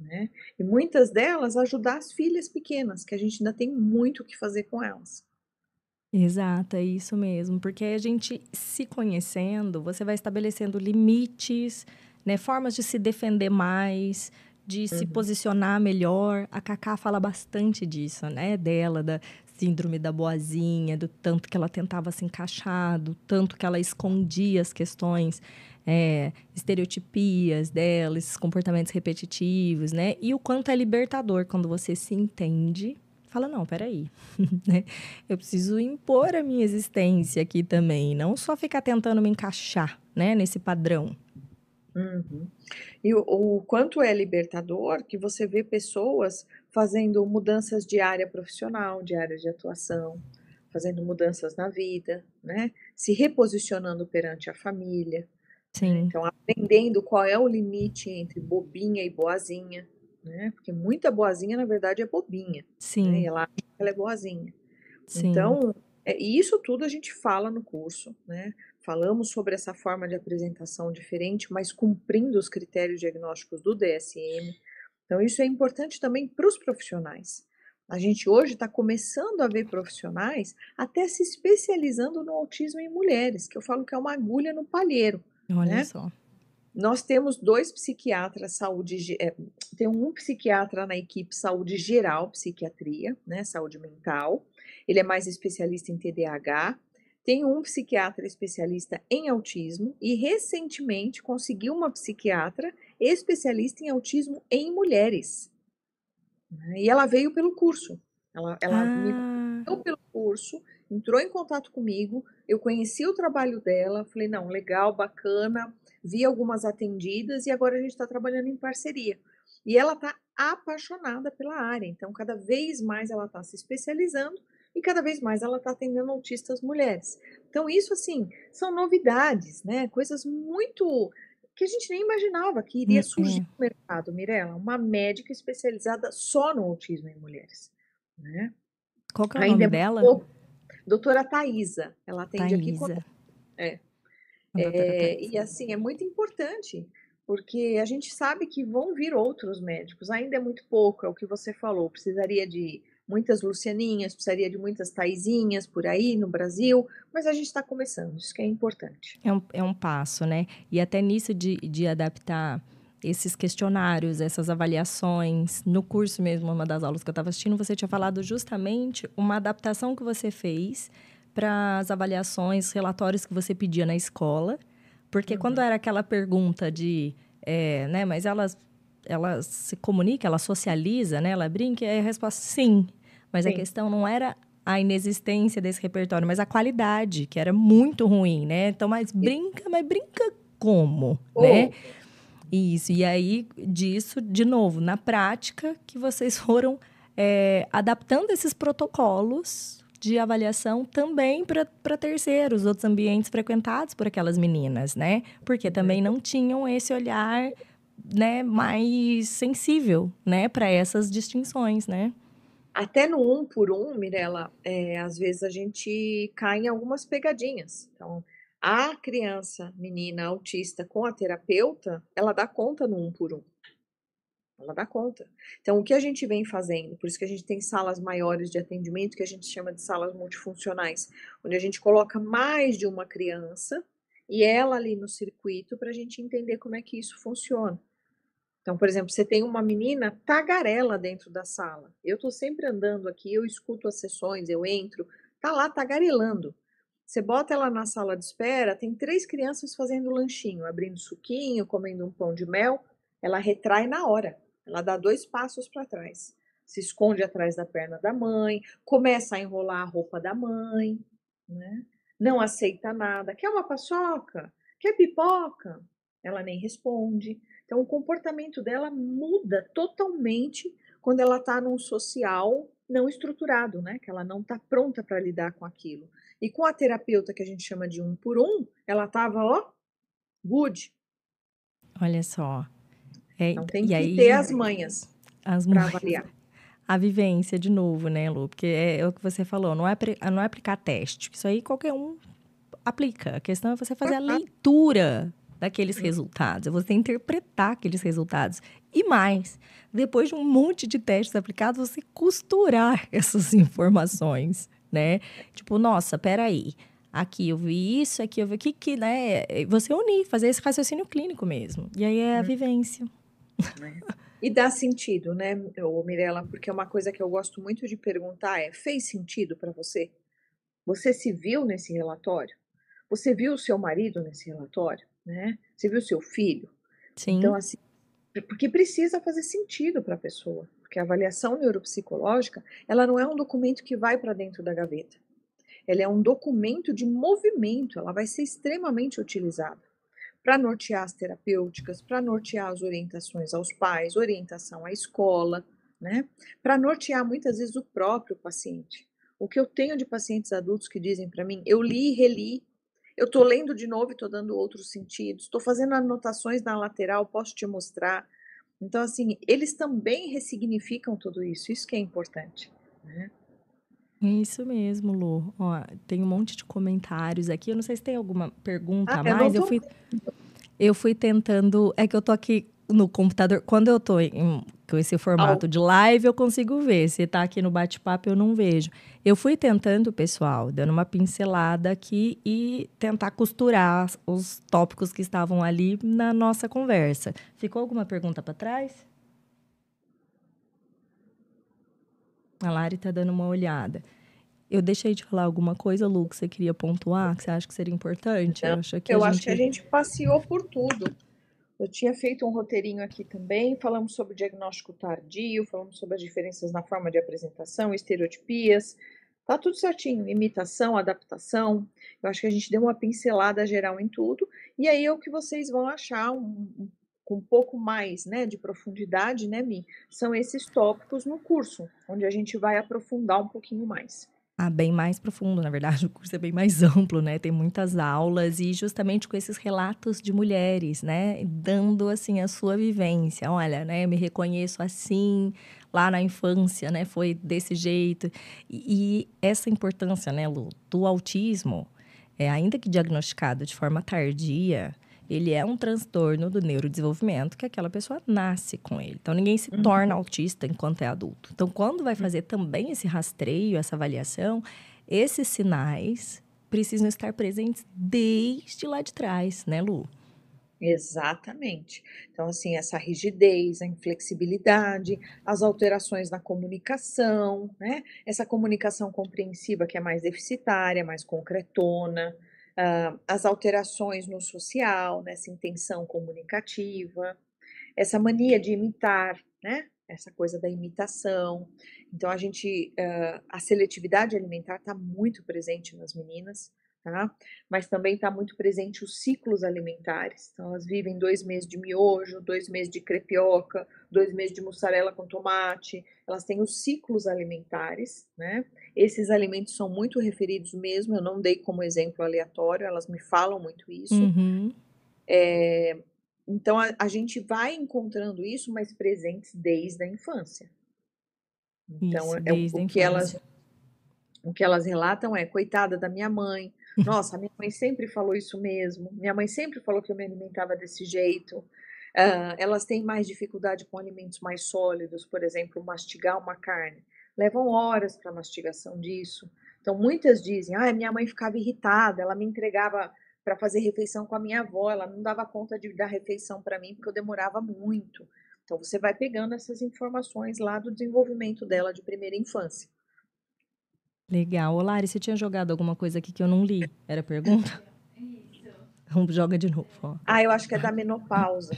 Né? E muitas delas ajudar as filhas pequenas, que a gente ainda tem muito o que fazer com elas. Exato, é isso mesmo. Porque a gente se conhecendo, você vai estabelecendo limites, né, formas de se defender mais, de se uhum. posicionar melhor. A Cacá fala bastante disso, né? Dela, da síndrome da boazinha, do tanto que ela tentava se encaixar, do tanto que ela escondia as questões, é, estereotipias dela, esses comportamentos repetitivos, né? E o quanto é libertador quando você se entende. Fala, não, peraí, né? Eu preciso impor a minha existência aqui também, não só ficar tentando me encaixar, né, nesse padrão. Uhum. E o, o, quanto é libertador que você vê pessoas fazendo mudanças de área profissional, de área de atuação, fazendo mudanças na vida, né? Se reposicionando perante a família. Sim. Então, aprendendo qual é o limite entre bobinha e boazinha, né? Porque muita boazinha, na verdade, é bobinha. Né? Sim. Né? Ela acha que ela é boazinha. Sim. Então, é, e isso tudo a gente fala no curso, né? Falamos sobre essa forma de apresentação diferente, mas cumprindo os critérios diagnósticos do DSM. Então, isso é importante também para os profissionais. A gente hoje está começando a ver profissionais até se especializando no autismo em mulheres, que eu falo que é uma agulha no palheiro. Olha né? só. Nós temos dois psiquiatras saúde, é, tem um psiquiatra na equipe saúde geral, psiquiatria, né, saúde mental. Ele é mais especialista em TDAH tem um psiquiatra especialista em autismo e recentemente conseguiu uma psiquiatra especialista em autismo em mulheres. Né, e ela veio pelo curso. Ela, ela ah. me pelo curso, entrou em contato comigo, eu conheci o trabalho dela, falei, não, legal, bacana, vi algumas atendidas e agora a gente está trabalhando em parceria. E ela está apaixonada pela área, então cada vez mais ela está se especializando e cada vez mais ela está atendendo autistas mulheres. Então, isso, assim, são novidades, né? Coisas muito que a gente nem imaginava que iria surgir no mercado, Mirella. Uma médica especializada só no autismo em mulheres, né? Qual que é o Ainda nome é dela? Pouco... Doutora Thaisa. Ela atende Thaisa. aqui com... É. é e assim, é muito importante, porque a gente sabe que vão vir outros médicos. Ainda é muito pouco, é o que você falou. Precisaria de muitas Lucianinhas, precisaria de muitas Taizinhas por aí no Brasil, mas a gente está começando, isso que é importante. É um, é um passo, né? E até nisso de, de adaptar esses questionários, essas avaliações. No curso mesmo, uma das aulas que eu estava assistindo, você tinha falado justamente uma adaptação que você fez para as avaliações, relatórios que você pedia na escola. Porque uhum. quando era aquela pergunta de, é, né, mas ela, ela se comunica, ela socializa, né, ela brinca, e a resposta sim. Mas Sim. a questão não era a inexistência desse repertório, mas a qualidade, que era muito ruim, né? Então, mas brinca, mas brinca como, oh. né? Isso. E aí, disso, de novo, na prática, que vocês foram é, adaptando esses protocolos de avaliação também para terceiros, outros ambientes frequentados por aquelas meninas, né? Porque também não tinham esse olhar, né, mais sensível, né, para essas distinções, né? Até no um por um, Mirella, é, às vezes a gente cai em algumas pegadinhas. Então, a criança, menina autista com a terapeuta, ela dá conta no um por um. Ela dá conta. Então, o que a gente vem fazendo, por isso que a gente tem salas maiores de atendimento, que a gente chama de salas multifuncionais, onde a gente coloca mais de uma criança e ela ali no circuito para a gente entender como é que isso funciona. Então, por exemplo, você tem uma menina tagarela dentro da sala. Eu estou sempre andando aqui, eu escuto as sessões, eu entro, tá lá tagarelando. Você bota ela na sala de espera, tem três crianças fazendo lanchinho, abrindo suquinho, comendo um pão de mel. Ela retrai na hora. Ela dá dois passos para trás. Se esconde atrás da perna da mãe, começa a enrolar a roupa da mãe, né? Não aceita nada. Quer uma paçoca? Quer pipoca? Ela nem responde. Então, o comportamento dela muda totalmente quando ela está num social não estruturado, né? Que ela não está pronta para lidar com aquilo. E com a terapeuta que a gente chama de um por um, ela estava, ó, good. Olha só. É, então tem que aí, ter as manhas para avaliar. a vivência de novo, né, Lu? Porque é, é o que você falou, não é, não é aplicar teste. Isso aí qualquer um aplica. A questão é você fazer a leitura daqueles resultados, é você interpretar aqueles resultados. E mais, depois de um monte de testes aplicados, você costurar essas informações, né? Tipo, nossa, peraí, aqui eu vi isso, aqui eu vi o que, que, né? Você unir, fazer esse raciocínio clínico mesmo. E aí é a hum. vivência. É. E dá sentido, né, Mirella? Porque uma coisa que eu gosto muito de perguntar é: fez sentido para você? Você se viu nesse relatório? Você viu o seu marido nesse relatório? Né? Você viu o seu filho? Sim. Então, assim, porque precisa fazer sentido para a pessoa. Porque a avaliação neuropsicológica, ela não é um documento que vai para dentro da gaveta. Ela é um documento de movimento, ela vai ser extremamente utilizada para nortear as terapêuticas, para nortear as orientações aos pais, orientação à escola, né? Para nortear muitas vezes o próprio paciente. O que eu tenho de pacientes adultos que dizem para mim, eu li e reli, eu estou lendo de novo e estou dando outros sentidos, estou fazendo anotações na lateral, posso te mostrar. Então, assim, eles também ressignificam tudo isso, isso que é importante. Né? Isso mesmo, Lu. Ó, tem um monte de comentários aqui. Eu não sei se tem alguma pergunta ah, a mais. Eu, fui, eu fui tentando. É que eu tô aqui no computador. Quando eu tô em, com esse formato de live, eu consigo ver. Se tá aqui no bate-papo, eu não vejo. Eu fui tentando, pessoal, dando uma pincelada aqui e tentar costurar os tópicos que estavam ali na nossa conversa. Ficou alguma pergunta para trás? A Lari está dando uma olhada. Eu deixei de falar alguma coisa, Lu, que você queria pontuar, que você acha que seria importante? Não, eu acho que, eu a, acho gente... que a gente passeou por tudo. Eu tinha feito um roteirinho aqui também, falamos sobre diagnóstico tardio, falamos sobre as diferenças na forma de apresentação, estereotipias, tá tudo certinho, imitação, adaptação. Eu acho que a gente deu uma pincelada geral em tudo, e aí é o que vocês vão achar um, um pouco mais né, de profundidade, né, Mi? São esses tópicos no curso, onde a gente vai aprofundar um pouquinho mais. Ah, bem mais profundo, na verdade, o curso é bem mais amplo, né? Tem muitas aulas e justamente com esses relatos de mulheres, né? Dando, assim, a sua vivência. Olha, né? Me reconheço assim, lá na infância, né? Foi desse jeito. E, e essa importância, né, Lu, do autismo, é, ainda que diagnosticado de forma tardia, ele é um transtorno do neurodesenvolvimento que aquela pessoa nasce com ele. Então, ninguém se uhum. torna autista enquanto é adulto. Então, quando vai fazer também esse rastreio, essa avaliação, esses sinais precisam estar presentes desde lá de trás, né, Lu? Exatamente. Então, assim, essa rigidez, a inflexibilidade, as alterações na comunicação, né? Essa comunicação compreensiva que é mais deficitária, mais concretona, uh, as alterações no social, nessa intenção comunicativa, essa mania de imitar, né? Essa coisa da imitação. Então, a gente, uh, a seletividade alimentar está muito presente nas meninas tá? Mas também está muito presente os ciclos alimentares. Então, elas vivem dois meses de miojo, dois meses de crepioca, dois meses de mussarela com tomate. Elas têm os ciclos alimentares, né? Esses alimentos são muito referidos mesmo. Eu não dei como exemplo aleatório, elas me falam muito isso. Uhum. É, então, a, a, gente vai encontrando isso, mas presentes desde a infância. Então, isso, é, o, o que elas o que elas relatam é coitada da minha mãe, nossa, minha mãe sempre falou isso mesmo. Minha mãe sempre falou que eu me alimentava desse jeito. Uh, elas têm mais dificuldade com alimentos mais sólidos, por exemplo, mastigar uma carne. Levam horas para mastigação disso. Então, muitas dizem: ah, minha mãe ficava irritada, ela me entregava para fazer refeição com a minha avó, ela não dava conta de dar refeição para mim porque eu demorava muito. Então, você vai pegando essas informações lá do desenvolvimento dela de primeira infância. Legal. Ô, Lari, você tinha jogado alguma coisa aqui que eu não li? Era pergunta? Vamos, joga de novo. Ó. Ah, eu acho que é da menopausa.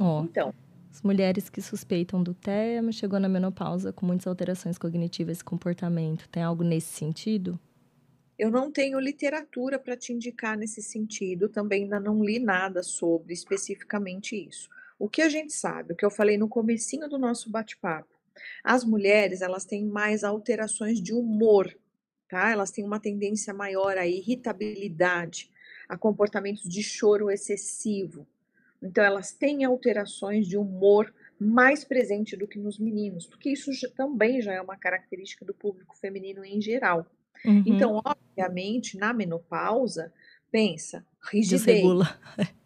Ó, então. As mulheres que suspeitam do TEA, chegou na menopausa com muitas alterações cognitivas e comportamento. Tem algo nesse sentido? Eu não tenho literatura para te indicar nesse sentido, também ainda não li nada sobre especificamente isso. O que a gente sabe, o que eu falei no comecinho do nosso bate-papo, as mulheres, elas têm mais alterações de humor, tá? Elas têm uma tendência maior à irritabilidade, a comportamentos de choro excessivo. Então, elas têm alterações de humor mais presente do que nos meninos, porque isso já, também já é uma característica do público feminino em geral. Uhum. Então, obviamente, na menopausa, pensa, rigidez. Desregula.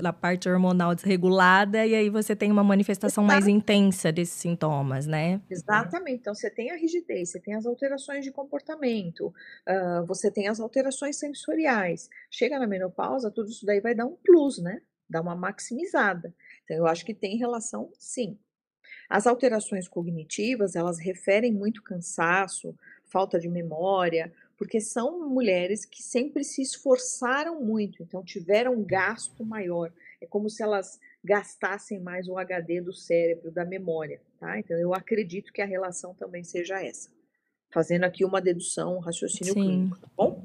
na parte hormonal desregulada, e aí você tem uma manifestação Exato. mais intensa desses sintomas, né? Exatamente. Então, você tem a rigidez, você tem as alterações de comportamento, uh, você tem as alterações sensoriais. Chega na menopausa, tudo isso daí vai dar um plus, né? Dá uma maximizada. Então, eu acho que tem relação, sim. As alterações cognitivas, elas referem muito cansaço, falta de memória, porque são mulheres que sempre se esforçaram muito, então tiveram um gasto maior. É como se elas gastassem mais o HD do cérebro, da memória, tá? Então eu acredito que a relação também seja essa. Fazendo aqui uma dedução, um raciocínio Sim. clínico, tá bom?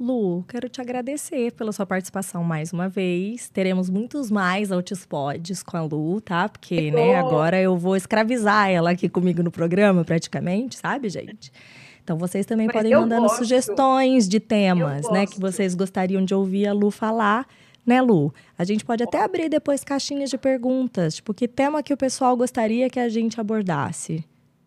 Lu, quero te agradecer pela sua participação mais uma vez. Teremos muitos mais Pods com a Lu, tá? Porque, né, agora eu vou escravizar ela aqui comigo no programa, praticamente, sabe, gente? Então vocês também Mas podem mandando gosto. sugestões de temas, né, que vocês gostariam de ouvir a Lu falar, né, Lu? A gente pode até abrir depois caixinhas de perguntas, tipo, que tema que o pessoal gostaria que a gente abordasse?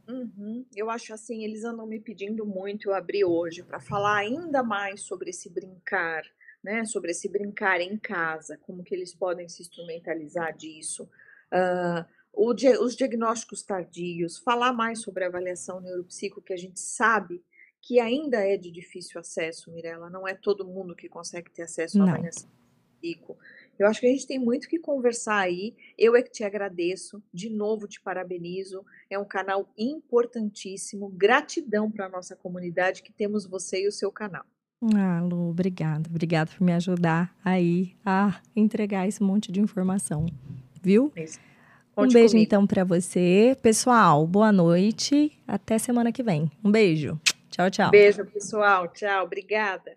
Uhum. Eu acho assim, eles andam me pedindo muito eu abrir hoje para falar ainda mais sobre esse brincar, né? Sobre esse brincar em casa, como que eles podem se instrumentalizar disso. Uh, os diagnósticos tardios, falar mais sobre a avaliação neuropsico, que a gente sabe que ainda é de difícil acesso, Mirella, não é todo mundo que consegue ter acesso à avaliação psico. Eu acho que a gente tem muito que conversar aí. Eu é que te agradeço, de novo te parabenizo. É um canal importantíssimo. Gratidão para a nossa comunidade que temos você e o seu canal. Ah, Lu, obrigada. Obrigada por me ajudar aí a entregar esse monte de informação. Viu? É isso. Conte um beijo comigo. então para você. Pessoal, boa noite. Até semana que vem. Um beijo. Tchau, tchau. Beijo, pessoal. Tchau. Obrigada.